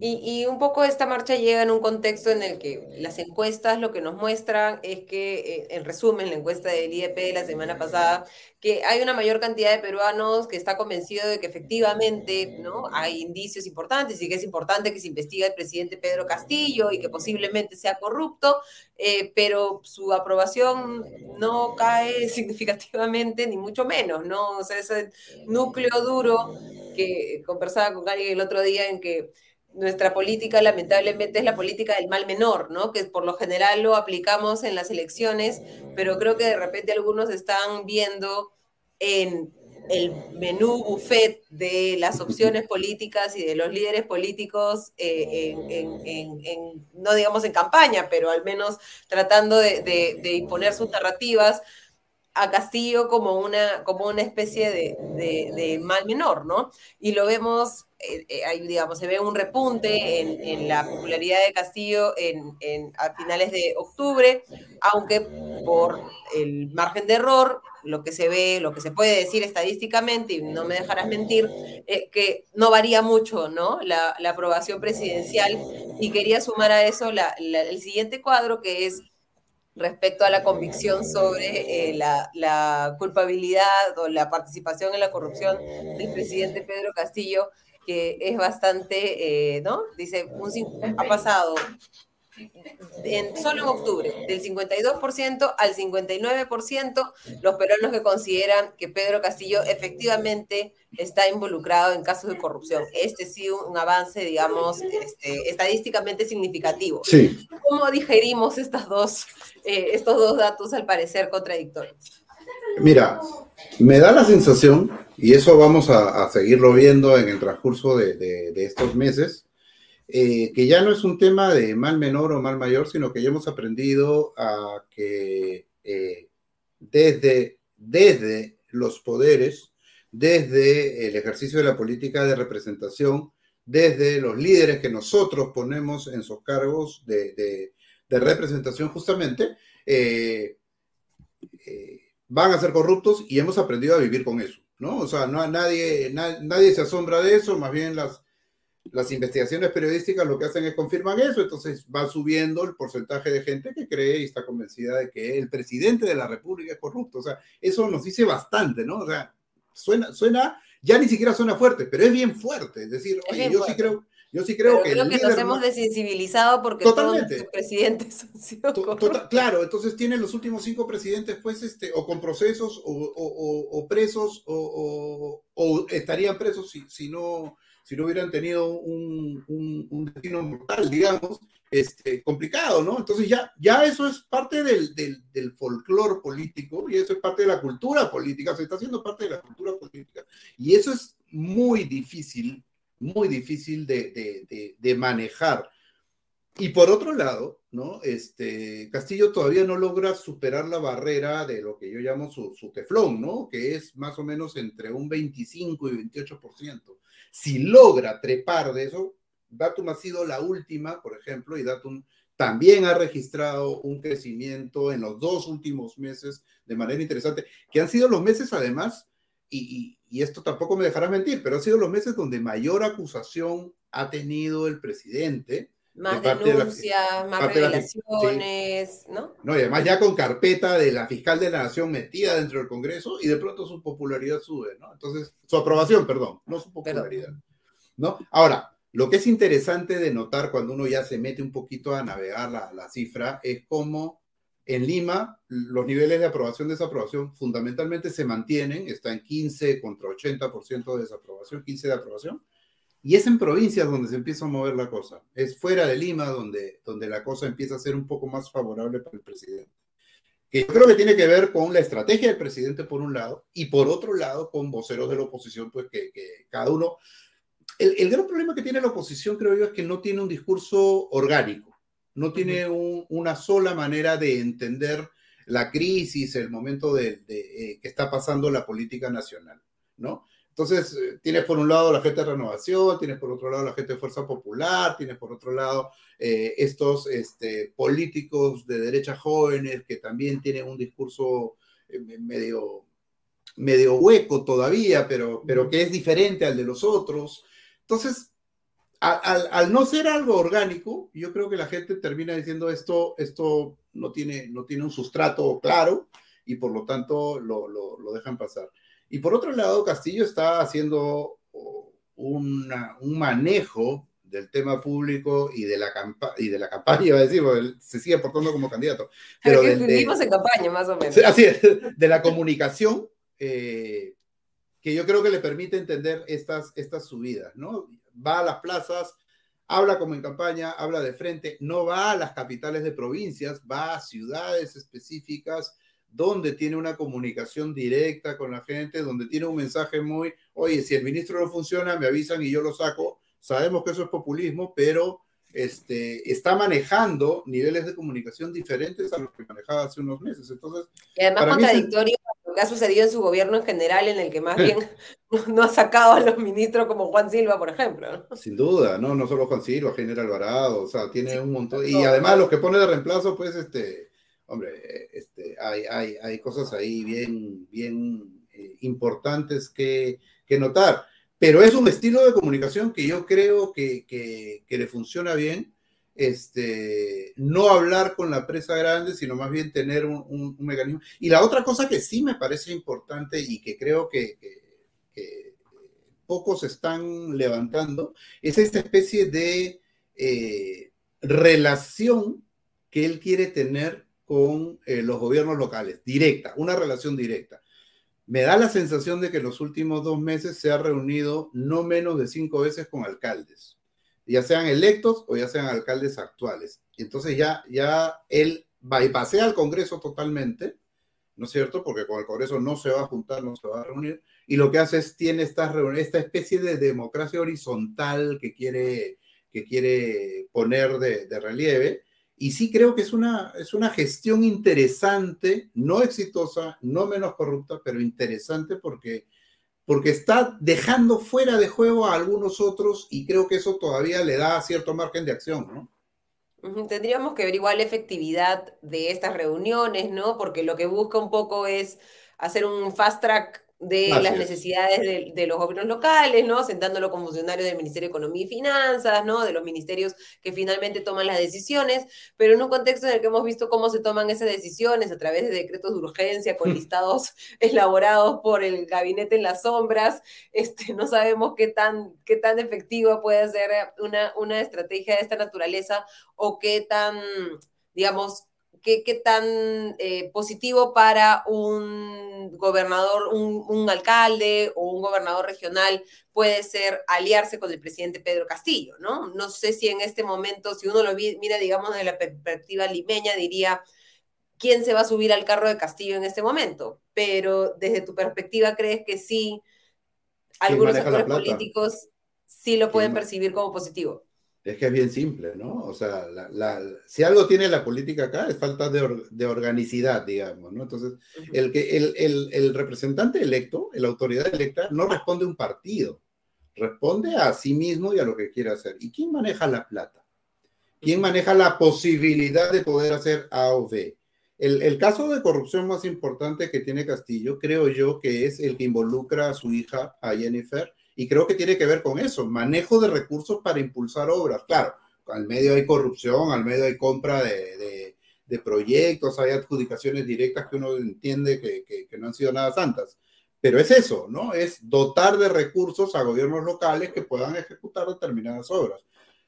y, un poco esta marcha llega en un contexto en el que las encuestas lo que nos muestran es que, eh, en resumen, la encuesta del IEP de la semana pasada, que hay una mayor cantidad de peruanos que está convencido de que efectivamente ¿no? hay indicios importantes y que es importante que se investigue el presidente Pedro Castillo y que posiblemente sea corrupto, eh, pero su aprobación no cae significativamente, ni mucho menos, ¿no? O sea, ese núcleo duro que conversaba con alguien el otro día en que nuestra política lamentablemente es la política del mal menor, ¿no? Que por lo general lo aplicamos en las elecciones, pero creo que de repente algunos están viendo en el menú buffet de las opciones políticas y de los líderes políticos, eh, en, no digamos en campaña, pero al menos tratando de, de imponer sus narrativas, a Castillo como una, como una especie de, mal menor, ¿no? Y lo vemos, eh, eh, digamos, se ve un repunte en, la popularidad de Castillo en, a finales de octubre, aunque por el margen de error, lo que se ve, lo que se puede decir estadísticamente, y no me dejarás mentir, eh, que no varía mucho, ¿no? La, aprobación presidencial. Y quería sumar a eso el siguiente cuadro, que es respecto a la convicción sobre eh, la, culpabilidad o la participación en la corrupción del presidente Pedro Castillo, que es bastante, eh, ¿no? Dice, un, ha pasado en, solo en octubre, del 52% al 59%, los peruanos que consideran que Pedro Castillo efectivamente está involucrado en casos de corrupción. Este sí un avance, digamos, este, estadísticamente significativo. Sí. ¿Cómo digerimos estas dos, eh, estos dos datos al parecer contradictorios? Mira, me da la sensación, y eso vamos a, seguirlo viendo en el transcurso de estos meses, eh, que ya no es un tema de mal menor o mal mayor, sino que ya hemos aprendido a que eh, desde, desde los poderes, desde el ejercicio de la política de representación, desde los líderes que nosotros ponemos en sus cargos de, representación justamente, eh, van a ser corruptos y hemos aprendido a vivir con eso, ¿no? O sea, no, nadie, nadie se asombra de eso, más bien las, las investigaciones periodísticas lo que hacen es confirman eso, entonces va subiendo el porcentaje de gente que cree y está convencida de que el presidente de la República es corrupto. O sea, eso nos dice bastante, ¿no? O sea, suena, suena, ya ni siquiera suena fuerte, pero es bien fuerte. Es decir, yo sí creo, yo sí creo que. Creo que nos hemos desensibilizado porque totalmente. todos los presidentes han sido Claro, entonces tienen los últimos cinco presidentes, pues, este, o con procesos, o, o, o presos, o, estarían presos si, si no si no hubieran tenido un, un, destino mortal, digamos, este, complicado, ¿no? Entonces ya, ya eso es parte del, del, del político y eso es parte de la cultura política, se está haciendo parte de la cultura política. Y eso es muy difícil, muy difícil de, de, de, manejar. Y por otro lado, ¿no? Este, Castillo todavía no logra superar la barrera de lo que yo llamo su, su teflón, ¿no? Que es más o menos entre un 25 y 28%. Si logra trepar de eso, Datum ha sido la última, por ejemplo, y Datum también ha registrado un crecimiento en los dos últimos meses de manera interesante, que han sido los meses además, y, esto tampoco me dejará mentir, pero han sido los meses donde mayor acusación ha tenido el presidente. Más denuncias, más revelaciones, ¿no? No, y además ya con carpeta de la fiscal de la nación metida dentro del Congreso y de pronto su popularidad sube, ¿no? Entonces, su aprobación, perdón, no su popularidad. ¿No? Ahora, lo que es interesante de notar cuando uno ya se mete un poquito a navegar la, la cifra es cómo en Lima los niveles de aprobación desaprobación fundamentalmente se mantienen, está en 15 contra 80% de desaprobación, 15 de aprobación, y es en provincias donde se empieza a mover la cosa. Es fuera de Lima donde, donde la cosa empieza a ser un poco más favorable para el presidente. Que yo creo que tiene que ver con la estrategia del presidente por un lado y por otro lado con voceros de la oposición, pues que, que cada uno... El, el, gran problema que tiene la oposición, creo yo, es que no tiene un discurso orgánico, no tiene un, una sola manera de entender la crisis, el momento de, de eh, que está pasando la política nacional, ¿no? Entonces, eh, tienes por un lado la gente de renovación, tienes por otro lado la gente de Fuerza Popular, tienes por otro lado eh, estos este, políticos de derecha jóvenes que también tienen un discurso eh, medio, medio hueco todavía, pero, pero que es diferente al de los otros. Entonces, al, al, no ser algo orgánico, yo creo que la gente termina diciendo esto, esto no, tiene, no tiene un sustrato claro y por lo tanto lo, lo, lo dejan pasar. Y por otro lado, Castillo está haciendo una, un manejo del tema público y de la, y de la campaña, iba a decir, se sigue portando como candidato. Pero que vivimos en campaña, más o menos. Así es, de la comunicación, eh, que yo creo que le permite entender estas, estas subidas, ¿no? Va a las plazas, habla como en campaña, habla de frente, no va a las capitales de provincias, va a ciudades específicas, donde tiene una comunicación directa con la gente, donde tiene un mensaje muy, oye, si el ministro no funciona, me avisan y yo lo saco. Sabemos que eso es populismo, pero este, está manejando niveles de comunicación diferentes a los que manejaba hace unos meses. Entonces, y además contradictorio lo que ha sucedido en su gobierno en general, en el que más bien no ha sacado a los ministros como Juan Silva, por ejemplo. Sin duda, no, no solo Juan Silva, General Alvarado, o sea, tiene un montón. Y además los que pone de reemplazo, pues, este, hombre, este, hay, hay, hay cosas ahí bien, bien eh, importantes que, que, notar. Pero es un estilo de comunicación que yo creo que, que, que, le funciona bien. Este, no hablar con la presa grande, sino más bien tener un, un, mecanismo. Y la otra cosa que sí me parece importante y que creo que, pocos están levantando es esta especie de eh, relación que él quiere tener con eh, los gobiernos locales, directa, una relación directa. Me da la sensación de que en los últimos dos meses se ha reunido no menos de cinco veces con alcaldes, ya sean electos o ya sean alcaldes actuales. Entonces ya, ya él bypasea al Congreso totalmente, ¿no es cierto? Porque con el Congreso no se va a juntar, no se va a reunir, y lo que hace es, tiene esta, esta especie de democracia horizontal que quiere, que quiere poner de relieve, y sí creo que es una, es una gestión interesante, no exitosa, no menos corrupta, pero interesante porque, porque está dejando fuera de juego a algunos otros y creo que eso todavía le da cierto margen de acción, ¿no? Tendríamos que averiguar la efectividad de estas reuniones, ¿no? Porque lo que busca un poco es hacer un fast track de las necesidades de, los gobiernos locales, ¿no? Sentándolo como funcionario del Ministerio de Economía y Finanzas, ¿no? De los ministerios que finalmente toman las decisiones, pero en un contexto en el que hemos visto cómo se toman esas decisiones a través de decretos de urgencia con listados elaborados por el gabinete en las sombras, este, no sabemos qué tan, qué tan efectiva puede ser una, una estrategia de esta naturaleza o qué tan, digamos, qué, tan eh, positivo para un gobernador, un, alcalde o un gobernador regional puede ser aliarse con el presidente Pedro Castillo, ¿no? No sé si en este momento, si uno lo mira, digamos, desde la perspectiva limeña, diría, ¿quién se va a subir al carro de Castillo en este momento? Pero desde tu perspectiva, ¿crees que sí, algunos actores políticos sí lo pueden percibir como positivo? Es que es bien simple, ¿no? O sea, si algo tiene la política acá es falta de, organicidad, digamos, ¿no? Entonces, el, que, el, representante electo, la autoridad electa, no responde a un partido, responde a sí mismo y a lo que quiere hacer. ¿Y quién maneja la plata? ¿Quién maneja la posibilidad de poder hacer A o B? El, el, caso de corrupción más importante que tiene Castillo, creo yo que es el que involucra a su hija, a Jennifer, y creo que tiene que ver con eso, manejo de recursos para impulsar obras. Claro, al medio hay corrupción, al medio hay compra de, de, proyectos, hay adjudicaciones directas que uno entiende que, que, no han sido nada santas. Pero es eso, ¿no? Es dotar de recursos a gobiernos locales que puedan ejecutar determinadas obras.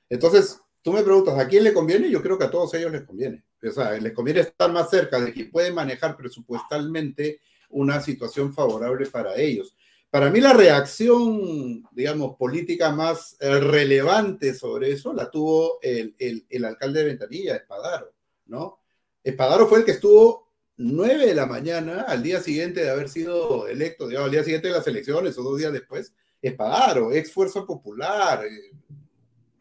Entonces, tú me preguntas, ¿a quién le conviene? Yo creo que a todos ellos les conviene. O sea, les conviene estar más cerca de quien puede manejar presupuestalmente una situación favorable para ellos. Para mí la reacción, digamos, política más relevante sobre eso la tuvo el, el, alcalde de Ventanilla, Espadaro, ¿no? Espadaro fue el que estuvo nueve de la mañana al día siguiente de haber sido electo, digamos, al día siguiente de las elecciones o dos días después, Espadaro, ex Fuerza Popular, eh,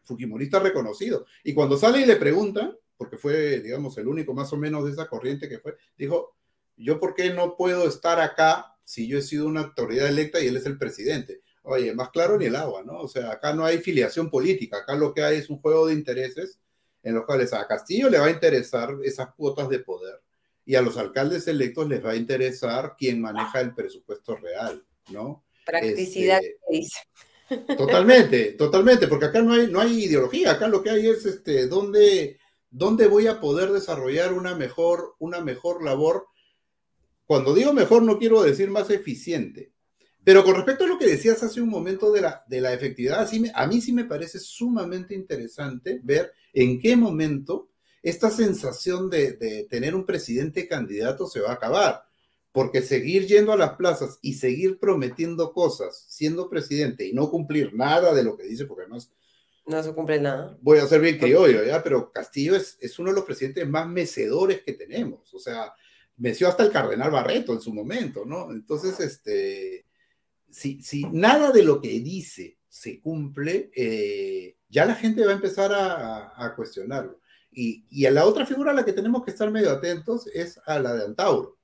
fujimorista reconocido. Y cuando sale y le preguntan, porque fue, digamos, el único más o menos de esa corriente que fue, dijo, yo por qué no puedo estar acá si yo he sido una autoridad electa y él es el presidente. Oye, más claro ni el agua, ¿no? O sea, acá no hay filiación política, acá lo que hay es un juego de intereses en los cuales a Castillo le va a interesar esas cuotas de poder y a los alcaldes electos les va a interesar quién maneja el presupuesto real, ¿no? Practicidad, este. Totalmente, totalmente, porque acá no hay, no hay ideología, acá lo que hay es este, dónde, dónde voy a poder desarrollar una mejor, una mejor labor cuando digo mejor no quiero decir más eficiente. Pero con respecto a lo que decías hace un momento de la, de la efectividad, a mí sí me parece sumamente interesante ver en qué momento esta sensación de, de tener un presidente candidato se va a acabar. Porque seguir yendo a las plazas y seguir prometiendo cosas siendo presidente y no cumplir nada de lo que dice, porque además no se cumple nada. Voy a ser bien criollo, ¿ya? Pero Castillo es, es, uno de los presidentes más mecedores que tenemos. O sea, venció hasta el cardenal Barreto en su momento, ¿no? Entonces, este, si, si nada de lo que dice se cumple, eh, ya la gente va a empezar a, cuestionarlo. Y, y, a la otra figura a la que tenemos que estar medio atentos es a la de Antauro,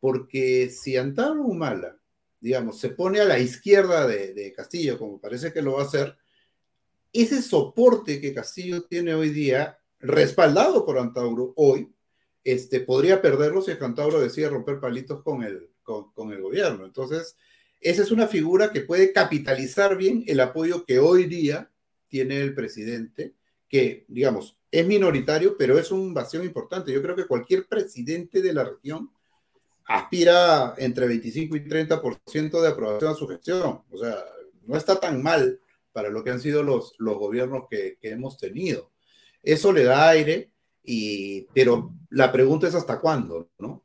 porque si Antauro Humala, digamos, se pone a la izquierda de, de Castillo, como parece que lo va a hacer, ese soporte que Castillo tiene hoy día, respaldado por Antauro hoy, este, podría perderlo si el Cantabro decide romper palitos con el, con, el gobierno. Entonces, esa es una figura que puede capitalizar bien el apoyo que hoy día tiene el presidente, que, digamos, es minoritario, pero es un vacío importante. Yo creo que cualquier presidente de la región aspira entre 25 y 30% de aprobación a su gestión. O sea, no está tan mal para lo que han sido los, los gobiernos que, que hemos tenido. eso le da aire, y, pero la pregunta es hasta cuándo, ¿no?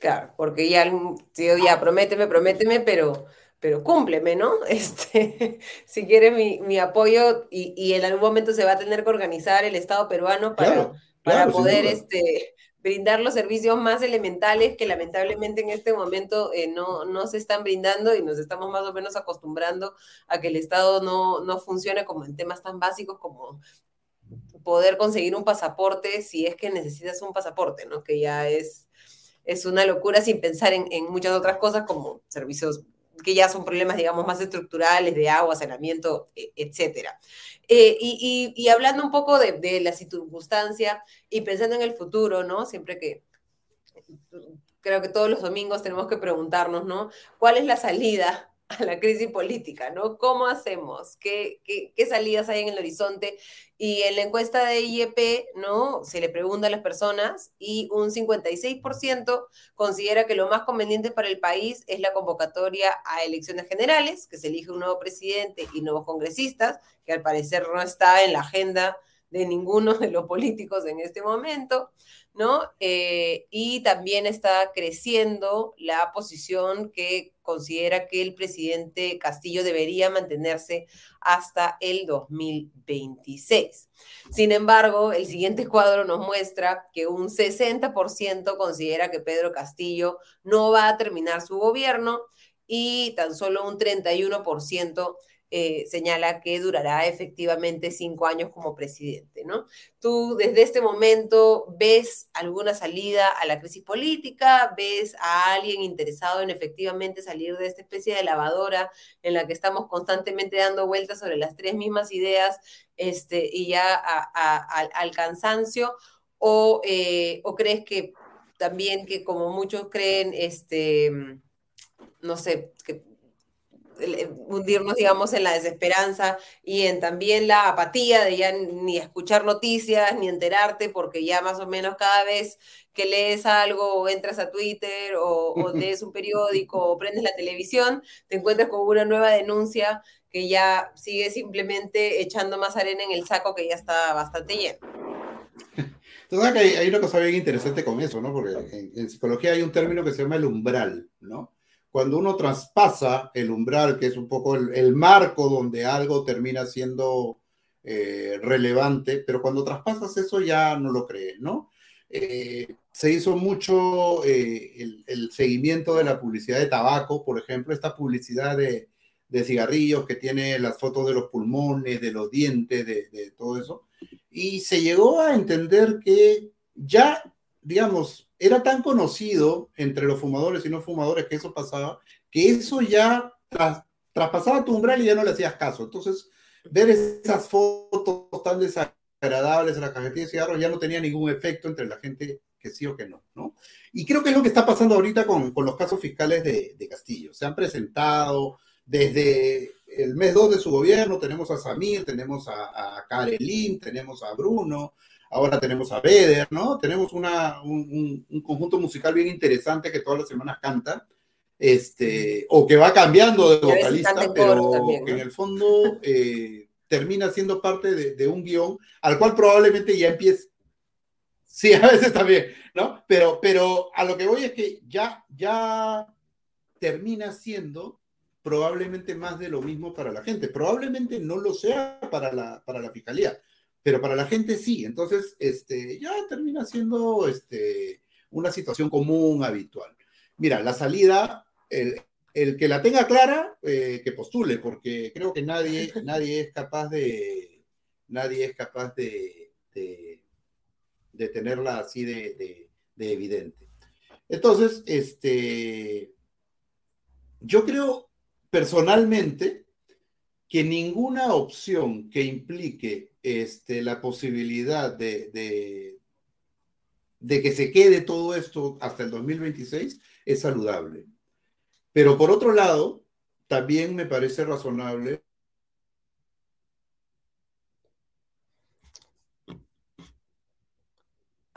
Claro, porque ya, ya, prométeme, prométeme, pero, pero cúmpleme, ¿no? Este, si quiere mi, apoyo y, en algún momento se va a tener que organizar el Estado peruano para, para poder este, brindar los servicios más elementales que lamentablemente en este momento eh, no, no se están brindando y nos estamos más o menos acostumbrando a que el Estado no, no funcione como en temas tan básicos como poder conseguir un pasaporte si es que necesitas un pasaporte, ¿no? Que ya es, es una locura sin pensar en, muchas otras cosas como servicios que ya son problemas, digamos, más estructurales de agua, saneamiento, e, etcétera. Eh, y, hablando un poco de, la circunstancia y pensando en el futuro, ¿no? Siempre que creo que todos los domingos tenemos que preguntarnos, ¿no? ¿Cuál es la salida a la crisis política, ¿no? ¿Cómo hacemos? ¿Qué, qué, salidas hay en el horizonte? Y en la encuesta de IEP, ¿no? Se le pregunta a las personas y un 56% considera que lo más conveniente para el país es la convocatoria a elecciones generales, que se elige un nuevo presidente y nuevos congresistas, que al parecer no está en la agenda de ninguno de los políticos en este momento. ¿no? Eh, y también está creciendo la posición que considera que el presidente Castillo debería mantenerse hasta el 2026. Sin embargo, el siguiente cuadro nos muestra que un 60% considera que Pedro Castillo no va a terminar su gobierno y tan solo un 31% eh, señala que durará efectivamente cinco años como presidente, ¿no? ¿Tú desde este momento ves alguna salida a la crisis política? ¿Ves a alguien interesado en efectivamente salir de esta especie de lavadora en la que estamos constantemente dando vueltas sobre las tres mismas ideas este, y ya al cansancio? ¿O, eh, ¿O crees que también que como muchos creen, este, no sé, que hundirnos, digamos, en la desesperanza y en también la apatía de ya ni escuchar noticias, ni enterarte, porque ya más o menos cada vez que lees algo o entras a Twitter o, o lees un periódico o prendes la televisión, te encuentras con una nueva denuncia que ya sigue simplemente echando más arena en el saco que ya está bastante lleno. Entonces, hay, hay una cosa bien interesante con eso, ¿no? Porque en, en psicología hay un término que se llama el umbral, ¿no? Cuando uno traspasa el umbral, que es un poco el, marco donde algo termina siendo eh, relevante, pero cuando traspasas eso ya no lo crees, ¿no? Eh, se hizo mucho eh, el, seguimiento de la publicidad de tabaco, por ejemplo, esta publicidad de, cigarrillos que tiene las fotos de los pulmones, de los dientes, de, de todo eso, y se llegó a entender que ya, digamos, era tan conocido entre los fumadores y no fumadores que eso pasaba, que eso ya traspasaba tu umbral y ya no le hacías caso. Entonces, ver esas fotos tan desagradables en la cajetilla de cigarros ya no tenía ningún efecto entre la gente que sí o que no, ¿no? Y creo que es lo que está pasando ahorita con, con los casos fiscales de, de, Castillo. Se han presentado desde el mes 2 de su gobierno, tenemos a Samir, tenemos a, a Karelin, tenemos a Bruno, ahora tenemos a Beder, ¿no? Tenemos una, un, conjunto musical bien interesante que todas las semanas canta, este, o que va cambiando de vocalista, pero que en el fondo eh, termina siendo parte de, un guion al cual probablemente ya empiece. Sí, a veces también, ¿no? Pero, pero a lo que voy es que ya, ya termina siendo probablemente más de lo mismo para la gente. Probablemente no lo sea para la, para la fiscalía, pero para la gente sí. Entonces, este, ya termina siendo este, una situación común, habitual. Mira, la salida, el, que la tenga clara, eh, que postule, porque creo que nadie, nadie es capaz de, nadie es capaz de, de, tenerla así de, de, evidente. Entonces, este, yo creo personalmente que ninguna opción que implique este, la posibilidad de, que se quede todo esto hasta el 2026 es saludable. Pero por otro lado, también me parece razonable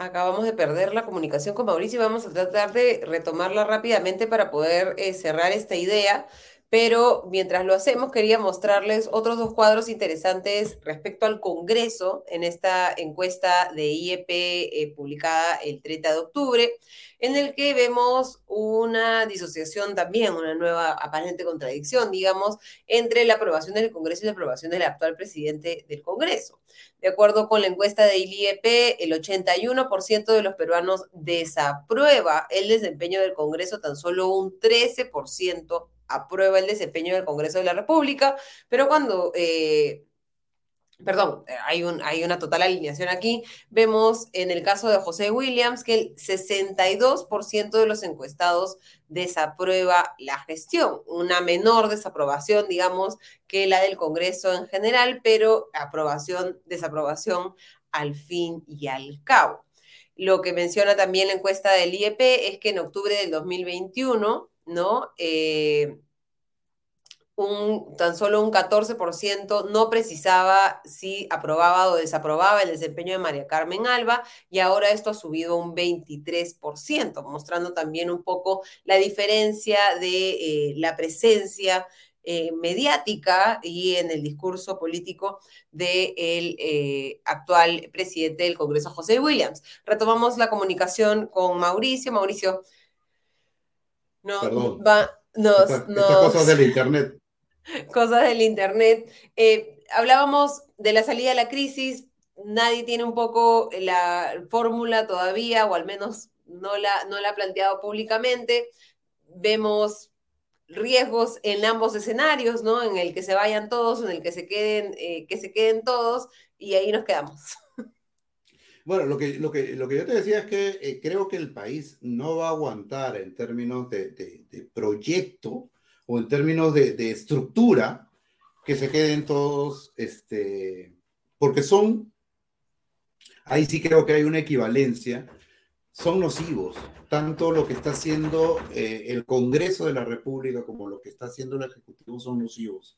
Acabamos de perder la comunicación con Mauricio y vamos a tratar de retomarla rápidamente para poder eh, cerrar esta idea pero mientras lo hacemos quería mostrarles otros dos cuadros interesantes respecto al Congreso en esta encuesta de IEP eh, publicada el 30 de octubre, en el que vemos una disociación también, una nueva aparente contradicción, digamos, entre la aprobación del Congreso y la aprobación del actual presidente del Congreso. De acuerdo con la encuesta del IEP, el 81% de los peruanos desaprueba el desempeño del Congreso, tan solo un 13% aprueba el desempeño del Congreso de la República, pero cuando, eh, perdón, hay, un, hay una total alineación aquí, vemos en el caso de José Williams que el 62% de los encuestados desaprueba la gestión, una menor desaprobación, digamos, que la del Congreso en general, pero aprobación, desaprobación al fin y al cabo. Lo que menciona también la encuesta del IEP es que en octubre del 2021, ¿no? Eh, un, tan solo un 14% no precisaba si aprobaba o desaprobaba el desempeño de María Carmen Alba y ahora esto ha subido un 23%, mostrando también un poco la diferencia de eh, la presencia eh, mediática y en el discurso político del de actual presidente del Congreso, José Williams. Retomamos la comunicación con Mauricio. Mauricio, no, va, nos, cosas del Internet. Cosas del Internet. Eh, hablábamos de la salida de la crisis, nadie tiene un poco la fórmula todavía, o al menos no la, no la ha planteado públicamente. Vemos riesgos en ambos escenarios, ¿no? En el que se vayan todos, en el que se queden, eh, que se queden todos, y ahí nos quedamos. Bueno, lo que, lo que, lo que yo te decía es que eh, creo que el país no va a aguantar en términos de, proyecto o en términos de, estructura que se queden todos, este, porque son, ahí sí creo que hay una equivalencia, son nocivos, tanto lo que está haciendo eh, el Congreso de la República como lo que está haciendo el Ejecutivo son nocivos.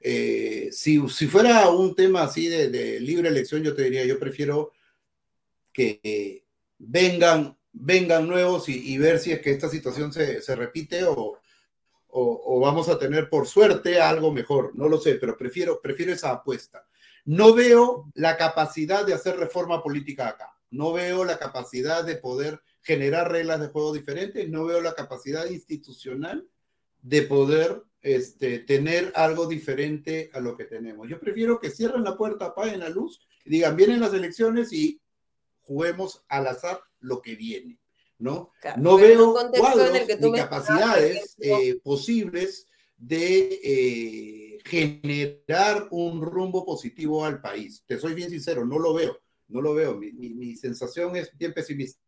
Eh, si, si, fuera un tema así de, de, libre elección, yo te diría, yo prefiero que vengan, vengan nuevos y, ver si es que esta situación se, repite o, o, vamos a tener por suerte algo mejor. No lo sé, pero prefiero, prefiero esa apuesta. No veo la capacidad de hacer reforma política acá. No veo la capacidad de poder generar reglas de juego diferentes. No veo la capacidad institucional de poder este, tener algo diferente a lo que tenemos. Yo prefiero que cierren la puerta, apaguen la luz digan, vienen las elecciones y juguemos al azar lo que viene, ¿no? no veo cuadros ni capacidades eh, posibles de eh, generar un rumbo positivo al país. Te soy bien sincero, no lo veo, no lo veo. Mi, sensación es bien pesimista.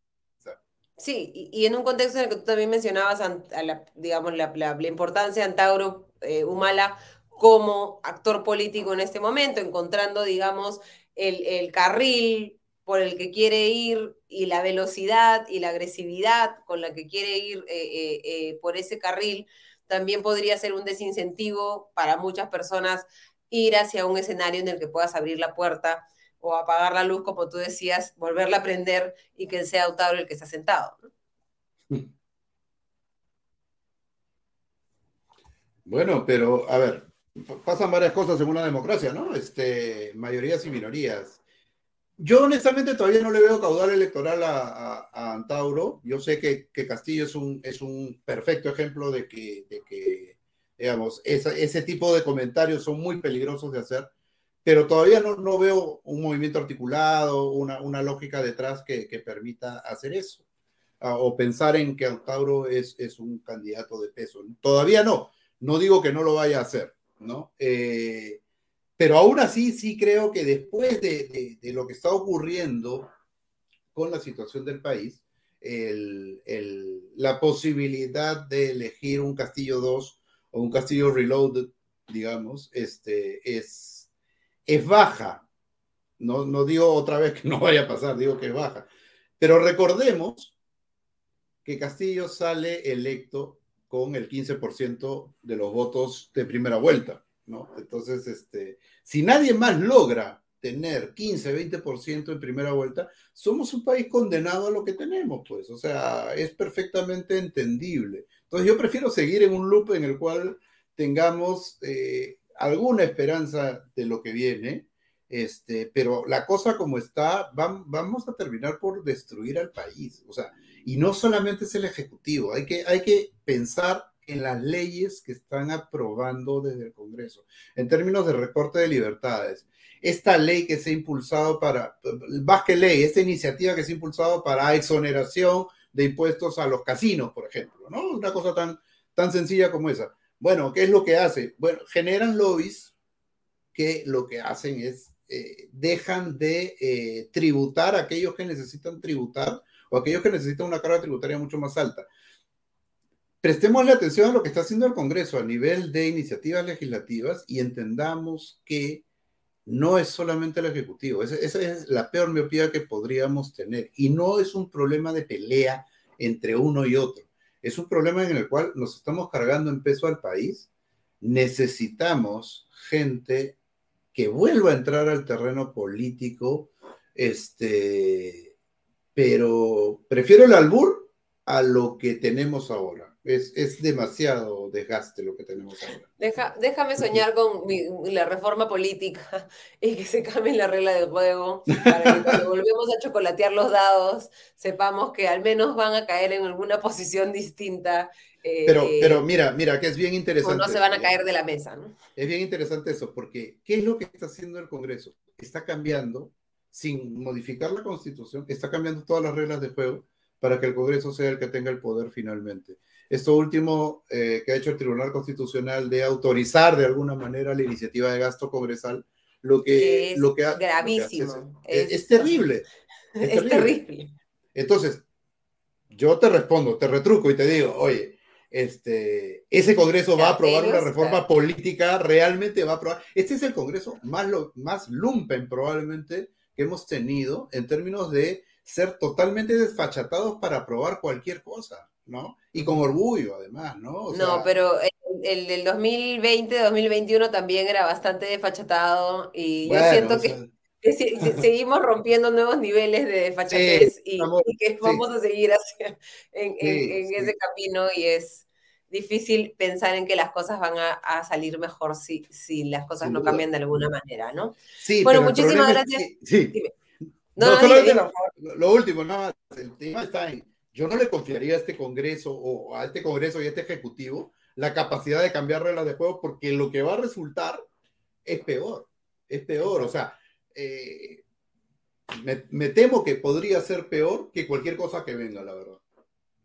Sí, y, en un contexto en el que tú también mencionabas, la, digamos, la, importancia de Antauro eh, Humala como actor político en este momento, encontrando, digamos, el, el carril por el que quiere ir y la velocidad y la agresividad con la que quiere ir eh, eh, eh, por ese carril, también podría ser un desincentivo para muchas personas ir hacia un escenario en el que puedas abrir la puerta o apagar la luz, como tú decías, volverla a prender y que sea Autauro el que está sentado. Bueno, pero a ver, pasan varias cosas en una democracia, ¿no? Este, mayorías y minorías. Yo honestamente todavía no le veo caudal electoral a, Antauro. Yo sé que, Castillo es un, es un perfecto ejemplo de que, de que digamos, ese tipo de comentarios son muy peligrosos de hacer, pero todavía no, no veo un movimiento articulado, una, una lógica detrás que, que permita hacer eso. Ah, o pensar en que Antauro es, es un candidato de peso. Todavía no. No digo que no lo vaya a hacer, ¿no? Eh, pero aún así, sí creo que después de, lo que está ocurriendo con la situación del país, la posibilidad de elegir un Castillo 2 o un Castillo Reloaded, digamos, este, es, es baja. No, no digo otra vez que no vaya a pasar, digo que es baja. Pero recordemos que Castillo sale electo con el 15% de los votos de primera vuelta. ¿No? Entonces, este, si nadie más logra tener 15, 20% en primera vuelta, somos un país condenado a lo que tenemos, pues, o sea, es perfectamente entendible. Entonces yo prefiero seguir en un loop en el cual tengamos eh, alguna esperanza de lo que viene, este, pero la cosa como está, vamos a terminar por destruir al país. O sea, y no solamente es el Ejecutivo, hay que, hay que pensar en las leyes que están aprobando desde el Congreso, en términos de recorte de libertades. Esta ley que se ha impulsado para, más que ley, esta iniciativa que se ha impulsado para exoneración de impuestos a los casinos, por ejemplo, ¿no? Una cosa tan, tan sencilla como esa. Bueno, ¿qué es lo que hace? Bueno, generan lobbies que lo que hacen es, eh, dejan de eh, tributar a aquellos que necesitan tributar o aquellos que necesitan una carga tributaria mucho más alta. Prestémosle atención a lo que está haciendo el Congreso a nivel de iniciativas legislativas y entendamos que no es solamente el Ejecutivo, esa, es la peor miopía que podríamos tener y no es un problema de pelea entre uno y otro, es un problema en el cual nos estamos cargando en peso al país. Necesitamos gente que vuelva a entrar al terreno político, este, pero prefiero el albur a lo que tenemos ahora. Es, demasiado desgaste lo que tenemos ahora. Deja, déjame soñar con la reforma política y que se cambie la regla del juego para que cuando volvemos a chocolatear los dados sepamos que al menos van a caer en alguna posición distinta. pero, eh, pero mira, mira, que es bien interesante. O no se van a caer de la mesa, ¿no? Es bien interesante eso, porque ¿qué es lo que está haciendo el Congreso? Está cambiando sin modificar la constitución, está cambiando todas las reglas de juego para que el Congreso sea el que tenga el poder finalmente. Esto último eh, que ha hecho el Tribunal Constitucional de autorizar de alguna manera la iniciativa de gasto congresal, lo que, es lo que gravísimo. es, terrible. Es, terrible. Entonces, yo te respondo, te retruco y te digo, oye, este, ese Congreso va a aprobar una reforma política, realmente va a aprobar. Este es el Congreso más, lo, más lumpen probablemente que hemos tenido en términos de ser totalmente desfachatados para aprobar cualquier cosa, ¿no? Y con orgullo, además, ¿no? no, pero el, del 2020-2021 también era bastante desfachatado y yo siento que, seguimos rompiendo nuevos niveles de desfachatez y, que vamos a seguir en, ese camino y es difícil pensar en que las cosas van a, salir mejor si, si las cosas no cambian de alguna manera, ¿no? Sí, bueno, muchísimas gracias. sí. No, no, lo, último, nada más, el tema está en, yo no le confiaría a este Congreso o a este Congreso y a este Ejecutivo la capacidad de cambiar reglas de juego porque lo que va a resultar es peor, es peor, o sea, eh, me, temo que podría ser peor que cualquier cosa que venga, la verdad.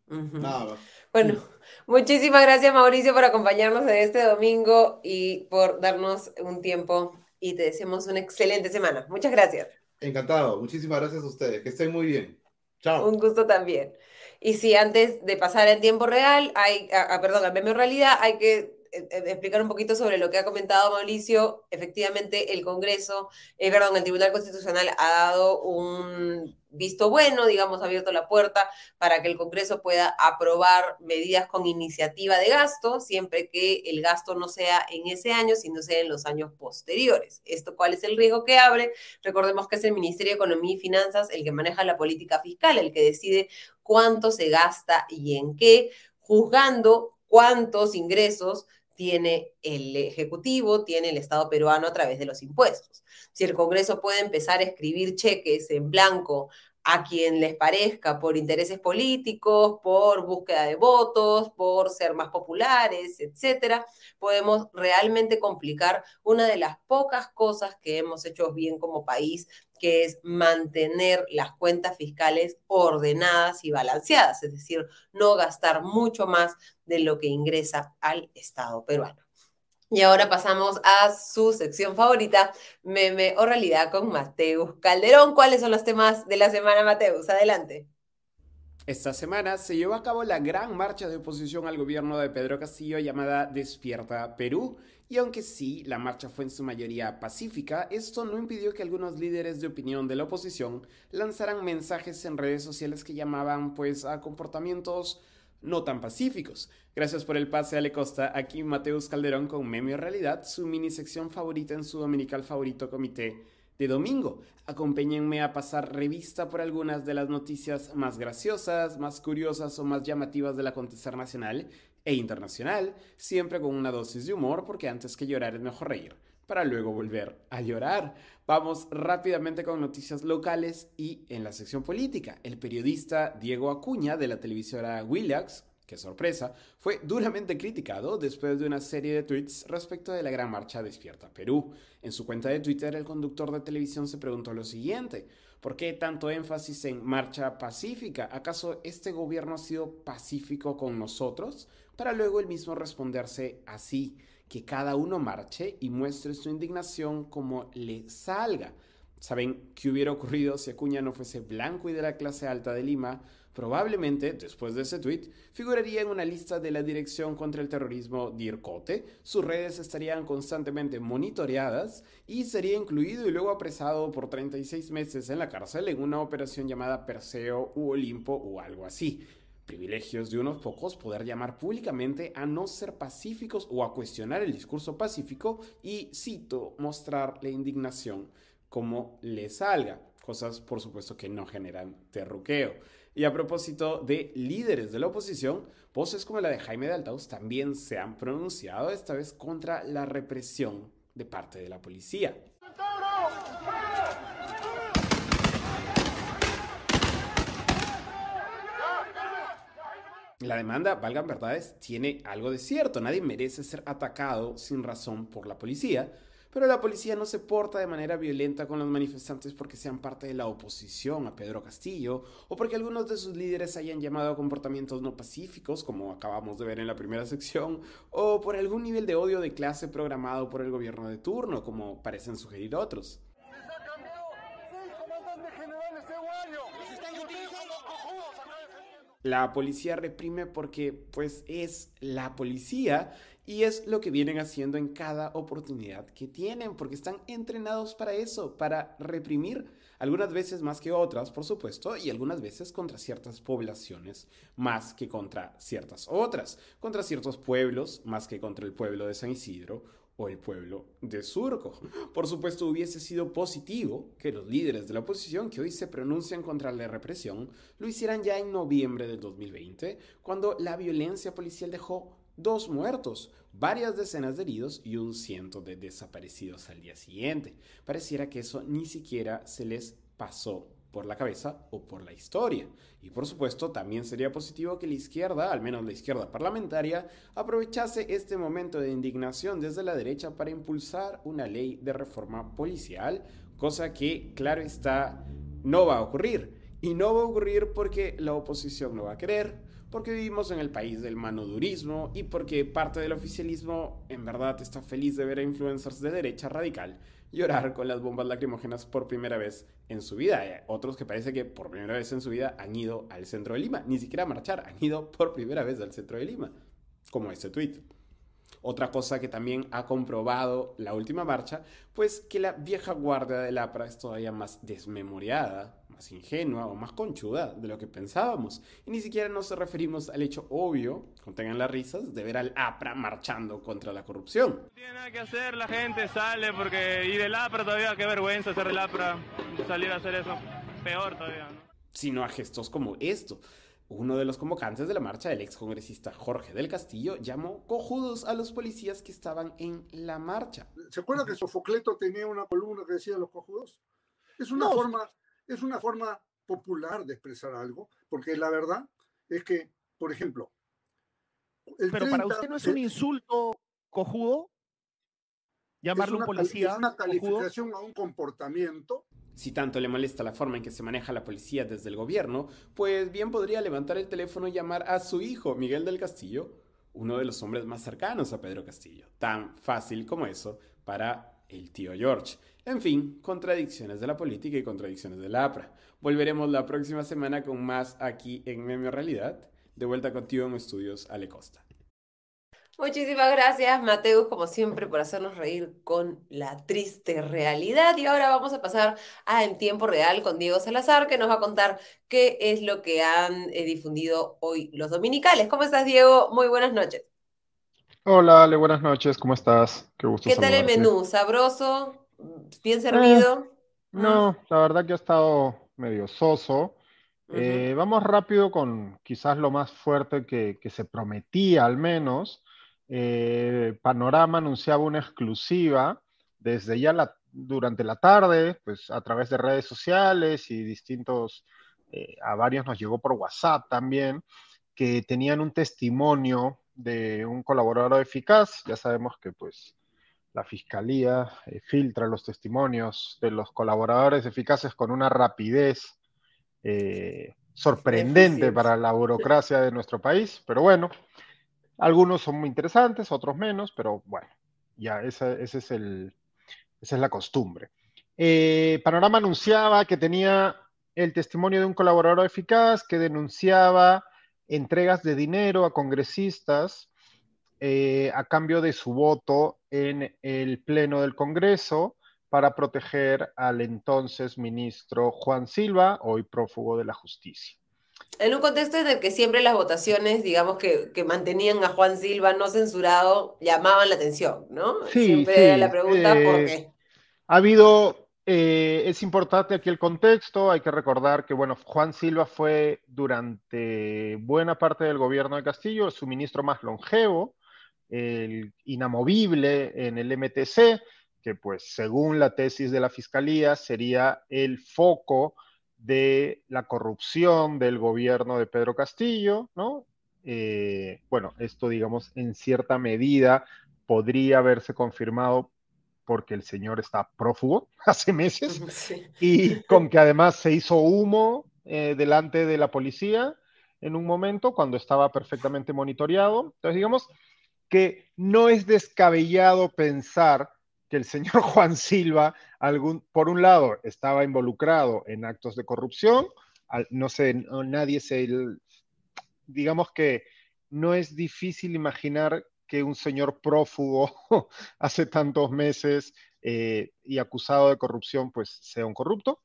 Nada Bueno, muchísimas gracias Mauricio por acompañarnos de este domingo y por darnos un tiempo y te deseamos una excelente semana. Muchas gracias. Encantado, muchísimas gracias a ustedes, que estén muy bien. Chao. Un gusto también. Y si antes de pasar en tiempo real, hay, a, perdón, al meme realidad, hay que eh, eh, explicar un poquito sobre lo que ha comentado Mauricio. Efectivamente, el Congreso, eh, perdón, el Tribunal Constitucional ha dado un visto bueno, digamos, ha abierto la puerta para que el Congreso pueda aprobar medidas con iniciativa de gasto, siempre que el gasto no sea en ese año, sino sea en los años posteriores. ¿Esto cuál es el riesgo que abre? Recordemos que es el Ministerio de Economía y Finanzas el que maneja la política fiscal, el que decide cuánto se gasta y en qué, juzgando cuántos ingresos tiene el Ejecutivo, tiene el Estado peruano a través de los impuestos. Si el Congreso puede empezar a escribir cheques en blanco a quien les parezca por intereses políticos, por búsqueda de votos, por ser más populares, etcétera, podemos realmente complicar una de las pocas cosas que hemos hecho bien como país, que es mantener las cuentas fiscales ordenadas y balanceadas, es decir, no gastar mucho más de lo que ingresa al Estado peruano. Y ahora pasamos a su sección favorita, meme o realidad con Mateus Calderón. ¿Cuáles son los temas de la semana, Mateus? Adelante. Esta semana se llevó a cabo la gran marcha de oposición al gobierno de Pedro Castillo llamada Despierta Perú. Y aunque sí, la marcha fue en su mayoría pacífica, esto no impidió que algunos líderes de opinión de la oposición lanzaran mensajes en redes sociales que llamaban pues a comportamientos no tan pacíficos. Gracias por el pase, Ale Costa. Aquí Mateus Calderón con Meme Realidad, su mini sección favorita en su dominical favorito comité de domingo. Acompáñenme a pasar revista por algunas de las noticias más graciosas, más curiosas o más llamativas del acontecer nacional e internacional, siempre con una dosis de humor porque antes que llorar es mejor reír para luego volver a llorar. Vamos rápidamente con noticias locales y en la sección política. El periodista Diego Acuña de la televisora Willax, qué sorpresa, fue duramente criticado después de una serie de tweets respecto de la gran marcha Despierta Perú. En su cuenta de Twitter, el conductor de televisión se preguntó lo siguiente. ¿Por qué tanto énfasis en marcha pacífica? ¿Acaso este gobierno ha sido pacífico con nosotros? Para luego él mismo responderse así que cada uno marche y muestre su indignación como le salga. ¿Saben qué hubiera ocurrido si Acuña no fuese blanco y de la clase alta de Lima? Probablemente, después de ese tweet, figuraría en una lista de la Dirección contra el Terrorismo DIRCOTE, sus redes estarían constantemente monitoreadas y sería incluido y luego apresado por 36 meses en la cárcel en una operación llamada Perseo u Olimpo o algo así privilegios de unos pocos poder llamar públicamente a no ser pacíficos o a cuestionar el discurso pacífico y, cito, mostrar la indignación como le salga. Cosas, por supuesto, que no generan terruqueo. Y a propósito de líderes de la oposición, voces como la de Jaime de Altaus también se han pronunciado, esta vez contra la represión de parte de la policía. La demanda, valgan verdades, tiene algo de cierto. Nadie merece ser atacado sin razón por la policía, pero la policía no se porta de manera violenta con los manifestantes porque sean parte de la oposición a Pedro Castillo o porque algunos de sus líderes hayan llamado a comportamientos no pacíficos, como acabamos de ver en la primera sección, o por algún nivel de odio de clase programado por el gobierno de turno, como parecen sugerir otros. La policía reprime porque pues es la policía y es lo que vienen haciendo en cada oportunidad que tienen, porque están entrenados para eso, para reprimir, algunas veces más que otras, por supuesto, y algunas veces contra ciertas poblaciones más que contra ciertas otras, contra ciertos pueblos más que contra el pueblo de San Isidro o el pueblo de Surco. Por supuesto, hubiese sido positivo que los líderes de la oposición que hoy se pronuncian contra la represión lo hicieran ya en noviembre del 2020, cuando la violencia policial dejó dos muertos, varias decenas de heridos y un ciento de desaparecidos al día siguiente. Pareciera que eso ni siquiera se les pasó por la cabeza o por la historia. Y por supuesto, también sería positivo que la izquierda, al menos la izquierda parlamentaria, aprovechase este momento de indignación desde la derecha para impulsar una ley de reforma policial, cosa que, claro está, no va a ocurrir. Y no va a ocurrir porque la oposición no va a querer, porque vivimos en el país del manodurismo y porque parte del oficialismo en verdad está feliz de ver a influencers de derecha radical llorar con las bombas lacrimógenas por primera vez en su vida. Eh, otros que parece que por primera vez en su vida han ido al centro de Lima, ni siquiera a marchar, han ido por primera vez al centro de Lima, como este tweet. Otra cosa que también ha comprobado la última marcha, pues que la vieja guardia del APRA es todavía más desmemoriada, más ingenua o más conchuda de lo que pensábamos. Y ni siquiera nos referimos al hecho obvio, contengan las risas, de ver al APRA marchando contra la corrupción. No tiene nada que hacer, la gente sale porque... Y del APRA todavía, qué vergüenza hacer el APRA, salir a hacer eso. Peor todavía, ¿no? Sino a gestos como esto. Uno de los convocantes de la marcha, el ex congresista Jorge del Castillo, llamó cojudos a los policías que estaban en la marcha. ¿Se acuerda que Sofocleto tenía una columna que decía los cojudos? Es una forma, es una forma popular de expresar algo, porque la verdad es que, por ejemplo, el pero para usted no es un insulto cojudo llamarlo un policía. Es una calificación a un comportamiento si tanto le molesta la forma en que se maneja la policía desde el gobierno, pues bien podría levantar el teléfono y llamar a su hijo, Miguel del Castillo, uno de los hombres más cercanos a Pedro Castillo. Tan fácil como eso para el tío George. En fin, contradicciones de la política y contradicciones de la APRA. Volveremos la próxima semana con más aquí en Memio Realidad. De vuelta contigo en Estudios Ale Costa. Muchísimas gracias, Mateus, como siempre, por hacernos reír con la triste realidad. Y ahora vamos a pasar a En Tiempo Real con Diego Salazar, que nos va a contar qué es lo que han eh, difundido hoy los dominicales. ¿Cómo estás, Diego? Muy buenas noches. Hola, Ale, buenas noches, ¿cómo estás? Qué gusto ¿Qué tal el menú? ¿Sabroso? ¿Bien servido? No, la verdad que ha estado medio soso. Eh, vamos rápido con quizás lo más fuerte que, se prometía al menos. Eh, Panorama anunciaba una exclusiva desde ya la, durante la tarde, pues a través de redes sociales y distintos, eh, a varios nos llegó por WhatsApp también, que tenían un testimonio de un colaborador eficaz. Ya sabemos que pues la fiscalía eh, filtra los testimonios de los colaboradores eficaces con una rapidez eh, sorprendente para la burocracia de nuestro país, pero bueno, algunos son muy interesantes, otros menos, pero bueno, ya ese, es el, esa es la costumbre. Eh, Panorama anunciaba que tenía el testimonio de un colaborador eficaz que denunciaba entregas de dinero a congresistas eh, a cambio de su voto en el Pleno del Congreso para proteger al entonces ministro Juan Silva, hoy prófugo de la justicia. En un contexto en el que siempre las votaciones, digamos, que, mantenían a Juan Silva no censurado, llamaban la atención, ¿no? Sí, siempre era la pregunta, ¿por eh, qué? Ha habido eh, es importante aquí el contexto, hay que recordar que, bueno, Juan Silva fue durante buena parte del gobierno de Castillo su ministro más longevo, el inamovible en el MTC, que pues según la tesis de la Fiscalía sería el foco de la corrupción del gobierno de Pedro Castillo, ¿no? Eh, bueno, esto digamos en cierta medida podría haberse confirmado porque el señor está prófugo hace meses y con que además se hizo humo eh, delante de la policía en un momento cuando estaba perfectamente monitoreado. Entonces, digamos, que no es descabellado pensar que el señor Juan Silva, algún, por un lado, estaba involucrado en actos de corrupción, no sé, nadie se, digamos que no es difícil imaginar que un señor prófugo hace tantos meses eh, y acusado de corrupción, pues sea un corrupto.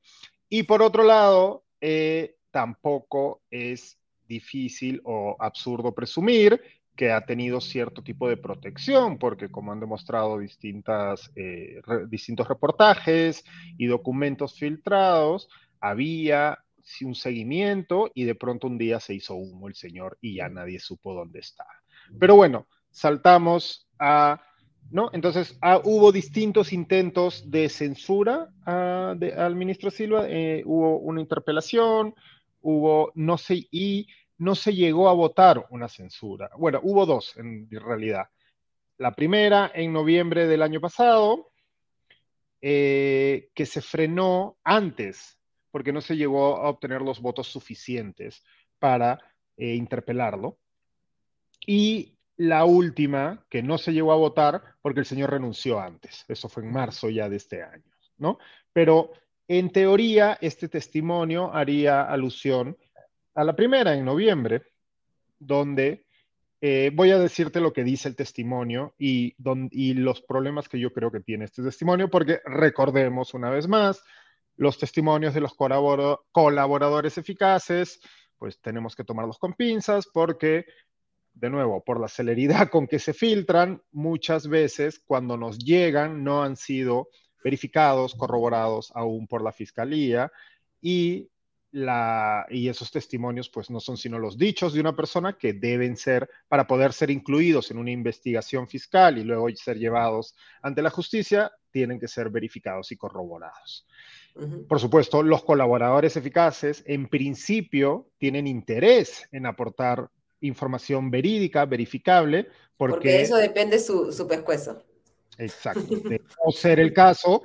Y por otro lado, eh, tampoco es difícil o absurdo presumir que ha tenido cierto tipo de protección, porque como han demostrado distintas, eh, distintos reportajes y documentos filtrados, había un seguimiento y de pronto un día se hizo humo el señor y ya nadie supo dónde estaba. Pero bueno, saltamos a, ¿no? Entonces ah, hubo distintos intentos de censura ah, al ministro Silva, eh, hubo una interpelación, hubo, no sé, y no se llegó a votar una censura. Bueno, hubo dos en realidad. La primera en noviembre del año pasado, eh, que se frenó antes, porque no se llegó a obtener los votos suficientes para eh, interpelarlo. Y la última, que no se llegó a votar, porque el señor renunció antes. Eso fue en marzo ya de este año, ¿no? Pero en teoría, este testimonio haría alusión a la primera en noviembre, donde eh, voy a decirte lo que dice el testimonio y, y los problemas que yo creo que tiene este testimonio, porque recordemos una vez más, los testimonios de los colaboradores eficaces, pues tenemos que tomarlos con pinzas porque, de nuevo, por la celeridad con que se filtran, muchas veces cuando nos llegan no han sido verificados, corroborados aún por la fiscalía y y esos testimonios pues no son sino los dichos de una persona que deben ser, para poder ser incluidos en una investigación fiscal y luego ser llevados ante la justicia, tienen que ser verificados y corroborados. Por supuesto, los colaboradores eficaces en principio tienen interés en aportar información verídica, verificable, porque, eso depende su, su pescuezo. Exacto. De no ser el caso,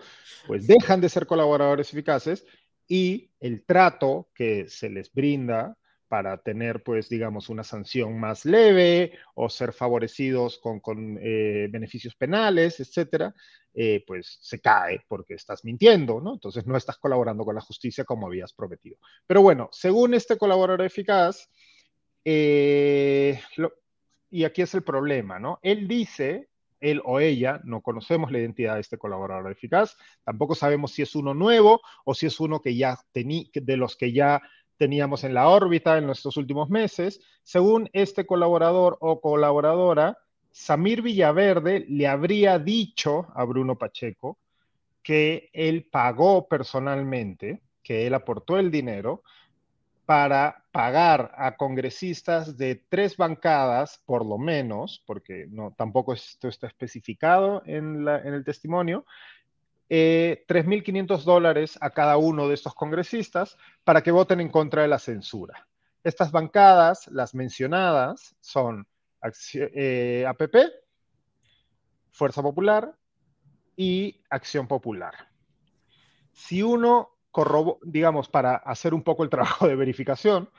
pues dejan de ser colaboradores eficaces y el trato que se les brinda para tener, pues, digamos, una sanción más leve o ser favorecidos con, eh, beneficios penales, etcétera, eh, pues se cae porque estás mintiendo, ¿no? Entonces no estás colaborando con la justicia como habías prometido. Pero bueno, según este colaborador eficaz, eh, y aquí es el problema, ¿no? Él dice él o ella, no conocemos la identidad de este colaborador eficaz, tampoco sabemos si es uno nuevo o si es uno que ya de los que ya teníamos en la órbita en nuestros últimos meses. Según este colaborador o colaboradora, Samir Villaverde le habría dicho a Bruno Pacheco que él pagó personalmente, que él aportó el dinero para pagar a congresistas de tres bancadas, por lo menos, porque no, tampoco esto está especificado en, el testimonio, 3.500 eh, dólares a cada uno de estos congresistas para que voten en contra de la censura. Estas bancadas, las mencionadas, son eh, APP, Fuerza Popular y Acción Popular. Si uno digamos, para hacer un poco el trabajo de verificación,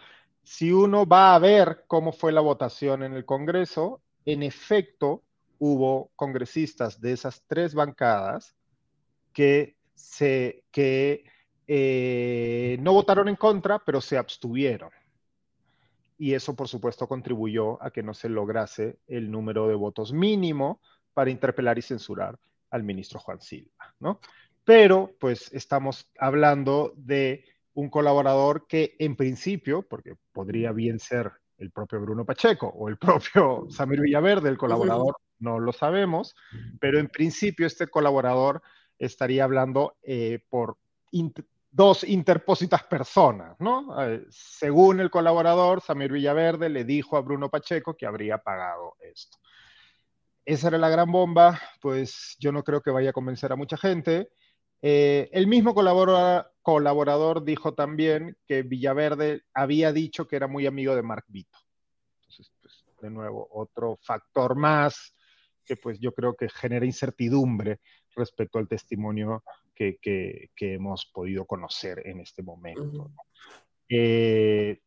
si uno va a ver cómo fue la votación en el Congreso, en efecto hubo congresistas de esas tres bancadas que, se, que eh, no votaron en contra, pero se abstuvieron. Y eso, por supuesto, contribuyó a que no se lograse el número de votos mínimo para interpelar y censurar al ministro Juan Silva, ¿no? Pero pues estamos hablando de un colaborador que en principio, porque podría bien ser el propio Bruno Pacheco o el propio Samir Villaverde, el colaborador, no lo sabemos, pero en principio este colaborador estaría hablando eh, por dos interpósitas personas, ¿no? Eh, según el colaborador, Samir Villaverde le dijo a Bruno Pacheco que habría pagado esto. Esa era la gran bomba, pues yo no creo que vaya a convencer a mucha gente. Eh, el mismo colaborador, dijo también que Villaverde había dicho que era muy amigo de Mark Vito. Entonces, pues, de nuevo, otro factor más que pues yo creo que genera incertidumbre respecto al testimonio que, hemos podido conocer en este momento. Eh,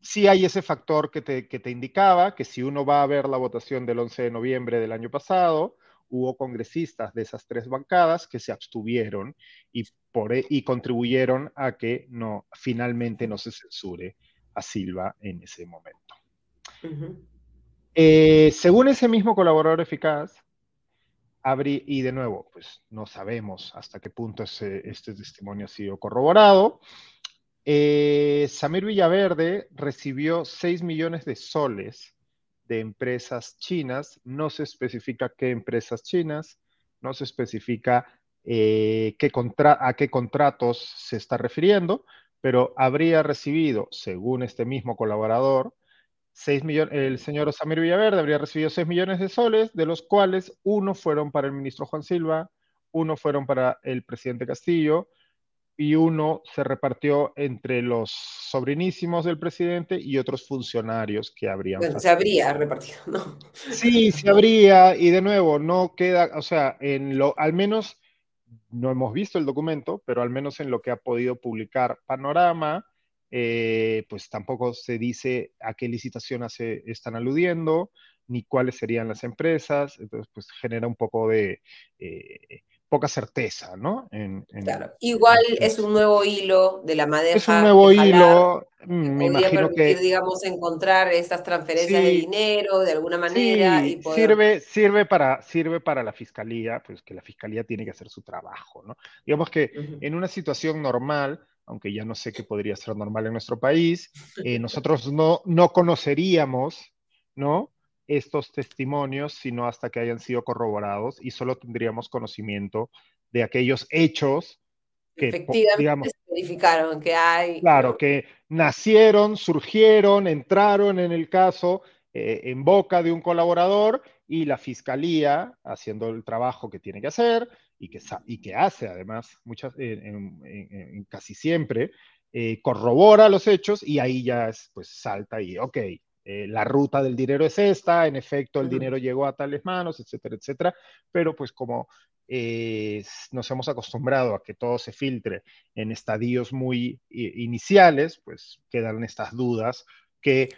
sí hay ese factor que te, que te, indicaba que si uno va a ver la votación del 11 de noviembre del año pasado, hubo congresistas de esas tres bancadas que se abstuvieron y, por, e, y contribuyeron a que no, finalmente no se censure a Silva en ese momento. Eh, según ese mismo colaborador eficaz, y de nuevo, pues no sabemos hasta qué punto este testimonio ha sido corroborado, eh, Samir Villaverde recibió 6 millones de soles de empresas chinas, no se especifica qué empresas chinas, no se especifica eh, qué a qué contratos se está refiriendo, pero habría recibido, según este mismo colaborador, 6 millones, el señor Samir Villaverde habría recibido 6 millones de soles, de los cuales uno fueron para el ministro Juan Silva, uno fueron para el presidente Castillo, y uno se repartió entre los sobrinísimos del presidente y otros funcionarios que habrían. Bueno, se habría repartido, ¿no? Sí, se habría, y de nuevo, no queda, o sea, en lo, al menos, no hemos visto el documento, pero al menos en lo que ha podido publicar Panorama, eh, pues tampoco se dice a qué licitación se están aludiendo, ni cuáles serían las empresas, entonces pues genera un poco de... Eh, poca certeza, ¿no? claro. Igual es un nuevo hilo de la madeja. Es un nuevo hilo, mm, me imagino que... digamos, encontrar estas transferencias de dinero de alguna manera. y sirve, sirve, para, sirve para la fiscalía, pues que la fiscalía tiene que hacer su trabajo, ¿no? Digamos que en una situación normal, aunque ya no sé qué podría ser normal en nuestro país, eh, nosotros no, no conoceríamos, ¿no? Estos testimonios, sino hasta que hayan sido corroborados y solo tendríamos conocimiento de aquellos hechos que, Efectivamente, se verificaron que hay. Claro, que nacieron, surgieron, entraron en el caso eh, en boca de un colaborador y la fiscalía, haciendo el trabajo que tiene que hacer y que, y que hace además muchas, en, casi siempre, eh, corrobora los hechos y ahí ya es, pues salta y, ok, eh, la ruta del dinero es esta, en efecto el dinero llegó a tales manos, etcétera, etcétera, pero pues como eh, nos hemos acostumbrado a que todo se filtre en estadios muy iniciales, pues quedan estas dudas que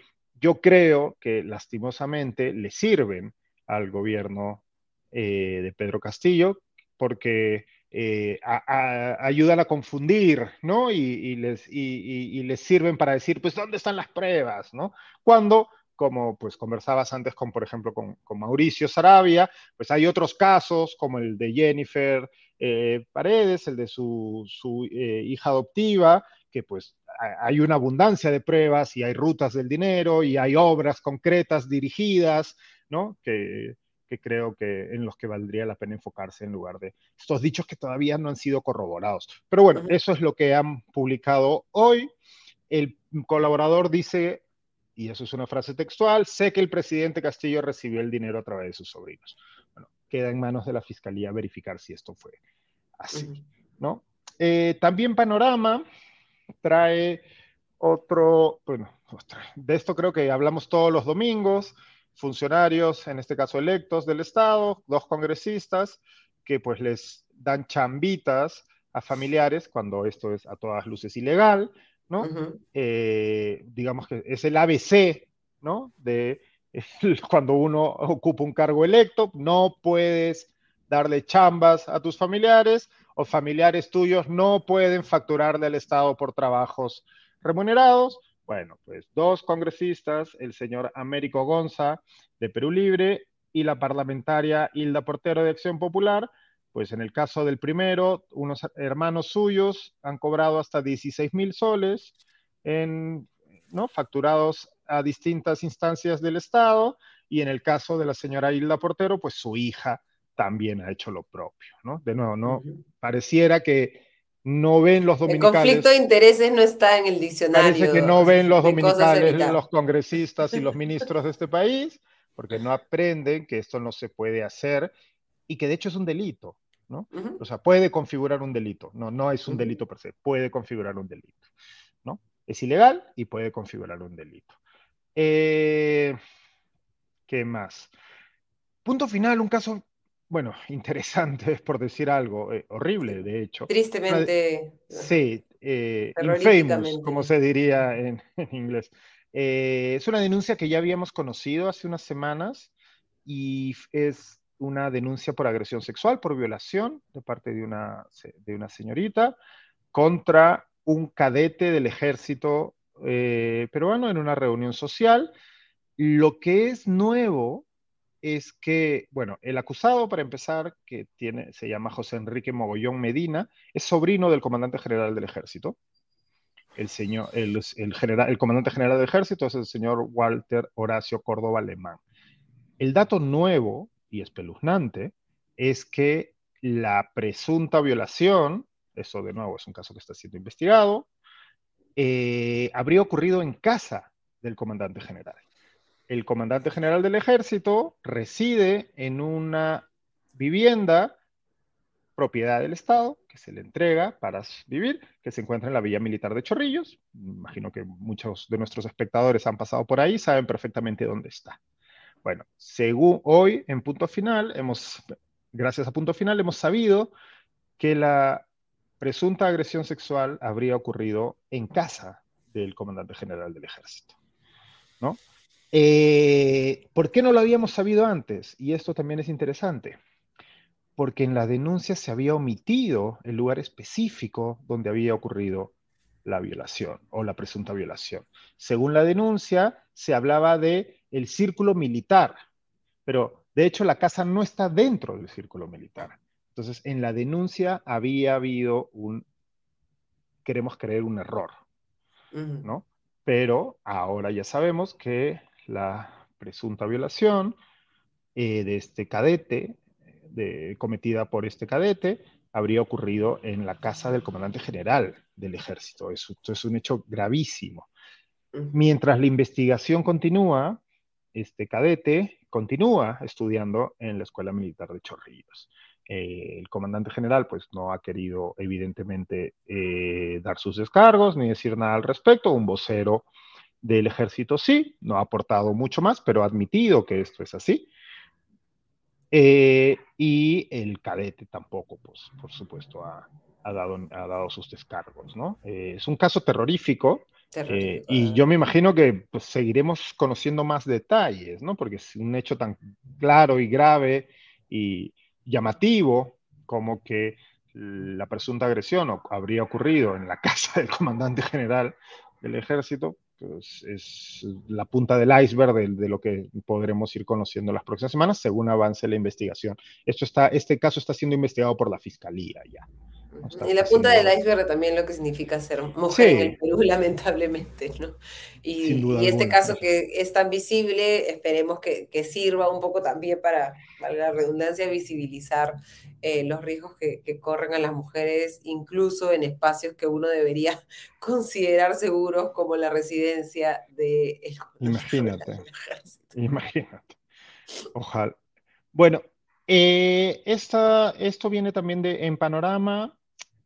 yo creo que lastimosamente le sirven al gobierno eh, de Pedro Castillo, porque eh, ayudan a confundir, ¿no? Y, les, sirven para decir, pues, ¿dónde están las pruebas, ¿no? Cuando, como pues conversabas antes con, por ejemplo, con, Mauricio Sarabia, pues hay otros casos, como el de Jennifer eh, Paredes, el de su, su eh, hija adoptiva, que pues hay una abundancia de pruebas y hay rutas del dinero y hay obras concretas dirigidas, ¿no? Que, que creo que en los que valdría la pena enfocarse en lugar de estos dichos que todavía no han sido corroborados. Pero bueno, eso es lo que han publicado hoy. El colaborador dice, y eso es una frase textual, sé que el presidente Castillo recibió el dinero a través de sus sobrinos. Bueno, queda en manos de la fiscalía verificar si esto fue así, ¿no? Eh, también Panorama trae otro, bueno, de esto creo que hablamos todos los domingos, funcionarios, en este caso electos del Estado, dos congresistas, que pues les dan chambitas a familiares cuando esto es a todas luces ilegal, ¿no? Eh, digamos que es el ABC, ¿no? De cuando uno ocupa un cargo electo, no puedes darle chambas a tus familiares o familiares tuyos no pueden facturarle al Estado por trabajos remunerados. Bueno, pues dos congresistas, el señor Américo Gonza de Perú Libre y la parlamentaria Hilda Portero de Acción Popular, pues en el caso del primero, unos hermanos suyos han cobrado hasta 16 mil soles en, ¿no? facturados a distintas instancias del Estado y en el caso de la señora Hilda Portero, pues su hija también ha hecho lo propio, ¿no? De nuevo, no pareciera que no ven los dominicales. El conflicto de intereses no está en el diccionario. Parece que no ven los dominicales, los congresistas y los ministros de este país, porque no aprenden que esto no se puede hacer y que de hecho es un delito, ¿no? O sea, puede configurar un delito. No, no es un delito per se, puede configurar un delito, ¿no? Es ilegal y puede configurar un delito. Eh, ¿Qué más? Punto final, un caso bueno, interesante, por decir algo, eh, horrible, de hecho. Tristemente. sí, eh, infamous, como se diría en, inglés. Eh, es una denuncia que ya habíamos conocido hace unas semanas y es una denuncia por agresión sexual, por violación de parte de una, de una señorita contra un cadete del ejército peruano en una reunión social. Lo que es nuevo es que, bueno, el acusado, para empezar, que tiene, se llama José Enrique Mogollón Medina, es sobrino del comandante general del ejército. El, señor, el, general, el comandante general del ejército es el señor Walter Horacio Córdoba Alemán. El dato nuevo y espeluznante es que la presunta violación, eso de nuevo es un caso que está siendo investigado, eh, habría ocurrido en casa del comandante general el comandante general del ejército reside en una vivienda propiedad del Estado que se le entrega para vivir, que se encuentra en la Villa Militar de Chorrillos. Imagino que muchos de nuestros espectadores han pasado por ahí, saben perfectamente dónde está. Bueno, según hoy en punto final, hemos, gracias a punto final, hemos sabido que la presunta agresión sexual habría ocurrido en casa del comandante general del ejército. ¿no? Eh, ¿Por qué no lo habíamos sabido antes? Y esto también es interesante. Porque en la denuncia se había omitido el lugar específico donde había ocurrido la violación o la presunta violación. Según la denuncia, se hablaba de el círculo militar, pero de hecho la casa no está dentro del círculo militar. Entonces, en la denuncia había habido un, queremos creer, un error, ¿no? Pero ahora ya sabemos que la presunta violación eh, de este cadete, de, cometida por este cadete, habría ocurrido en la casa del comandante general del ejército. Esto es un hecho gravísimo. Mientras la investigación continúa, este cadete continúa estudiando en la Escuela Militar de Chorrillos. Eh, el comandante general pues no ha querido evidentemente eh, dar sus descargos ni decir nada al respecto. Un vocero del ejército sí, no ha aportado mucho más, pero ha admitido que esto es así. Eh, y el cadete tampoco, pues, por supuesto, ha, dado, ha dado sus descargos, ¿no? Eh, es un caso terrorífico, eh, y yo me imagino que pues, seguiremos conociendo más detalles, ¿no? Porque es un hecho tan claro y grave y llamativo como que la presunta agresión habría ocurrido en la casa del comandante general del ejército, es la punta del iceberg de, lo que podremos ir conociendo las próximas semanas según avance la investigación. Esto está, este caso está siendo investigado por la fiscalía ya. Y la punta del iceberg también lo que significa ser mujer en el Perú, lamentablemente, ¿no? Y, este caso que es tan visible, esperemos que, sirva un poco también para, para la redundancia, visibilizar eh, los riesgos que, corren a las mujeres, incluso en espacios que uno debería considerar seguros, como la residencia de... imagínate, imagínate. Ojalá. Bueno, eh, esto viene también de En Panorama.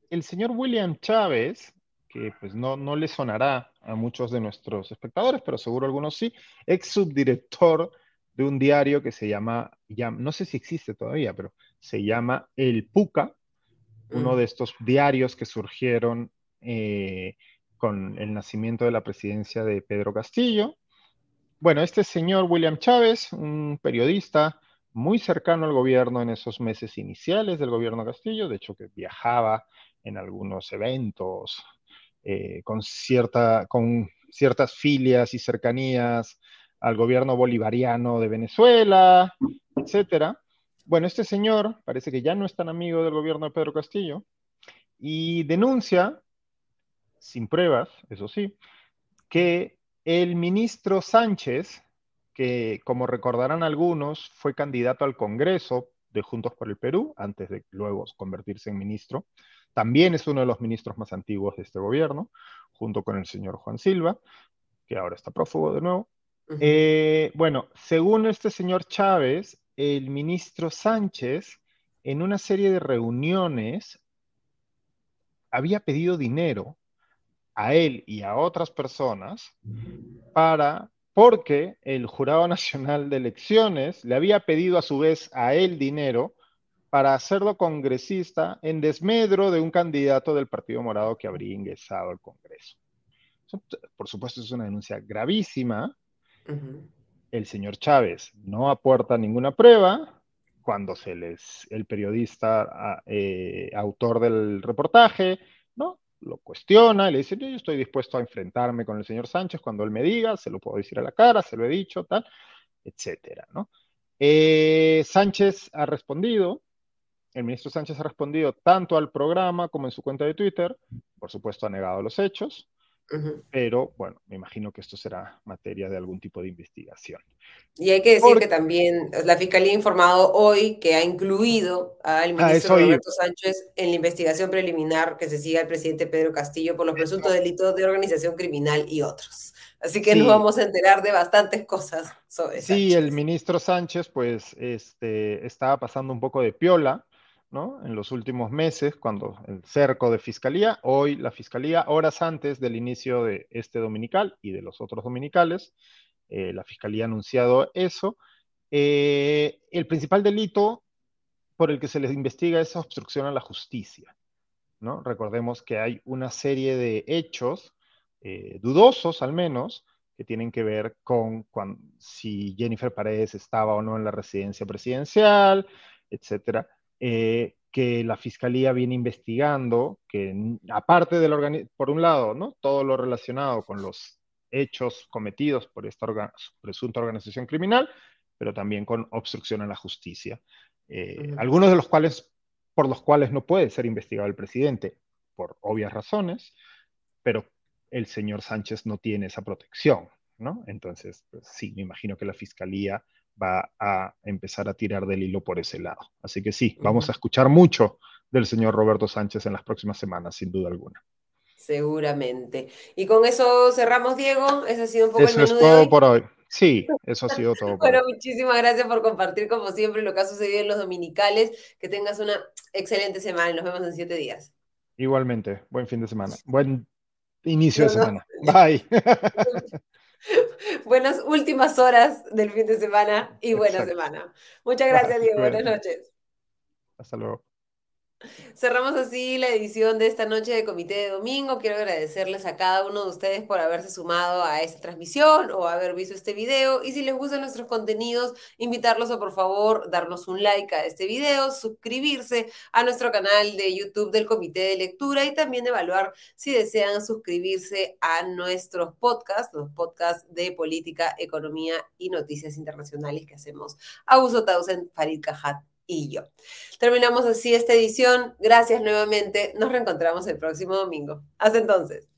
El señor William Chávez, que pues no, no le sonará a muchos de nuestros espectadores, pero seguro algunos sí, ex subdirector de un diario que se llama, ya, no sé si existe todavía, pero se llama El Puca, uno mm. de estos diarios que surgieron eh, con el nacimiento de la presidencia de Pedro Castillo. Bueno, este señor William Chávez, un periodista muy cercano al gobierno en esos meses iniciales del gobierno Castillo, de hecho que viajaba en algunos eventos eh, con, cierta, con ciertas filias y cercanías al gobierno bolivariano de Venezuela, etcétera. Bueno, este señor parece que ya no es tan amigo del gobierno de Pedro Castillo y denuncia, sin pruebas, eso sí, que el ministro Sánchez, que como recordarán algunos, fue candidato al Congreso de Juntos por el Perú, antes de luego convertirse en ministro, también es uno de los ministros más antiguos de este gobierno, junto con el señor Juan Silva, que ahora está prófugo de nuevo. Eh, bueno, según este señor Chávez, el ministro Sánchez, en una serie de reuniones, había pedido dinero a él y a otras personas para, porque el Jurado Nacional de Elecciones le había pedido a su vez a él dinero para hacerlo congresista en desmedro de un candidato del Partido Morado que habría ingresado al Congreso. por supuesto, es una denuncia gravísima, el señor Chávez no aporta ninguna prueba cuando se les, el periodista ah, eh, autor del reportaje, ¿no? Lo cuestiona, le dice, yo estoy dispuesto a enfrentarme con el señor Sánchez cuando él me diga, se lo puedo decir a la cara, se lo he dicho, tal, etcétera, ¿no? Eh, Sánchez ha respondido, el ministro Sánchez ha respondido tanto al programa como en su cuenta de Twitter, por supuesto ha negado los hechos, pero bueno, me imagino que esto será materia de algún tipo de investigación. Y hay que decir que también la Fiscalía ha informado hoy que ha incluido al ah, ministro Roberto Sánchez en la investigación preliminar que se sigue al presidente Pedro Castillo por los presuntos delitos de organización criminal y otros. Así que nos vamos a enterar de bastantes cosas sobre eso. Sí, el ministro Sánchez pues este, estaba pasando un poco de piola en los últimos meses, cuando el cerco de fiscalía, hoy la fiscalía, horas antes del inicio de este dominical y de los otros dominicales, eh, la fiscalía ha anunciado eso. Eh, el principal delito por el que se les investiga es obstrucción a la justicia. ¿no? Recordemos que hay una serie de hechos eh, dudosos, al menos, que tienen que ver con si Jennifer Paredes estaba o no en la residencia presidencial, etcétera. Eh, que la fiscalía viene investigando, que aparte del por un lado, ¿no? todo lo relacionado con los hechos cometidos por esta presunta organización criminal, pero también con obstrucción a la justicia. Eh, algunos de los cuales, por los cuales no puede ser investigado el presidente, por obvias razones, pero el señor Sánchez no tiene esa protección, ¿no? Entonces, pues, sí, me imagino que la fiscalía va a empezar a tirar del hilo por ese lado. Así que sí, vamos a escuchar mucho del señor Roberto Sánchez en las próximas semanas, sin duda alguna. Seguramente. Y con eso cerramos, Diego. Ese ha sido un poco el menú es todo por hoy. Sí, eso ha sido todo. bueno, muchísimas gracias por compartir, como siempre, lo que ha sucedido en los dominicales. Que tengas una excelente semana nos vemos en siete días. Igualmente, buen fin de semana. Buen inicio de semana. Bye. Buenas últimas horas del fin de semana y buena semana. Muchas gracias, Diego. Buenas noches. Hasta luego. Cerramos así la edición de esta noche de Comité de Domingo. Quiero agradecerles a cada uno de ustedes por haberse sumado a esta transmisión o haber visto este video. Y si les gustan nuestros contenidos, invitarlos a por favor darnos un like a este video, suscribirse a nuestro canal de YouTube del Comité de Lectura y también evaluar si desean suscribirse a nuestros podcasts, los podcasts de política, economía y noticias internacionales que hacemos. Augusto Tausen, Farid Cajat y yo. Terminamos así esta edición. Gracias nuevamente. Nos reencontramos el próximo domingo. Hasta entonces.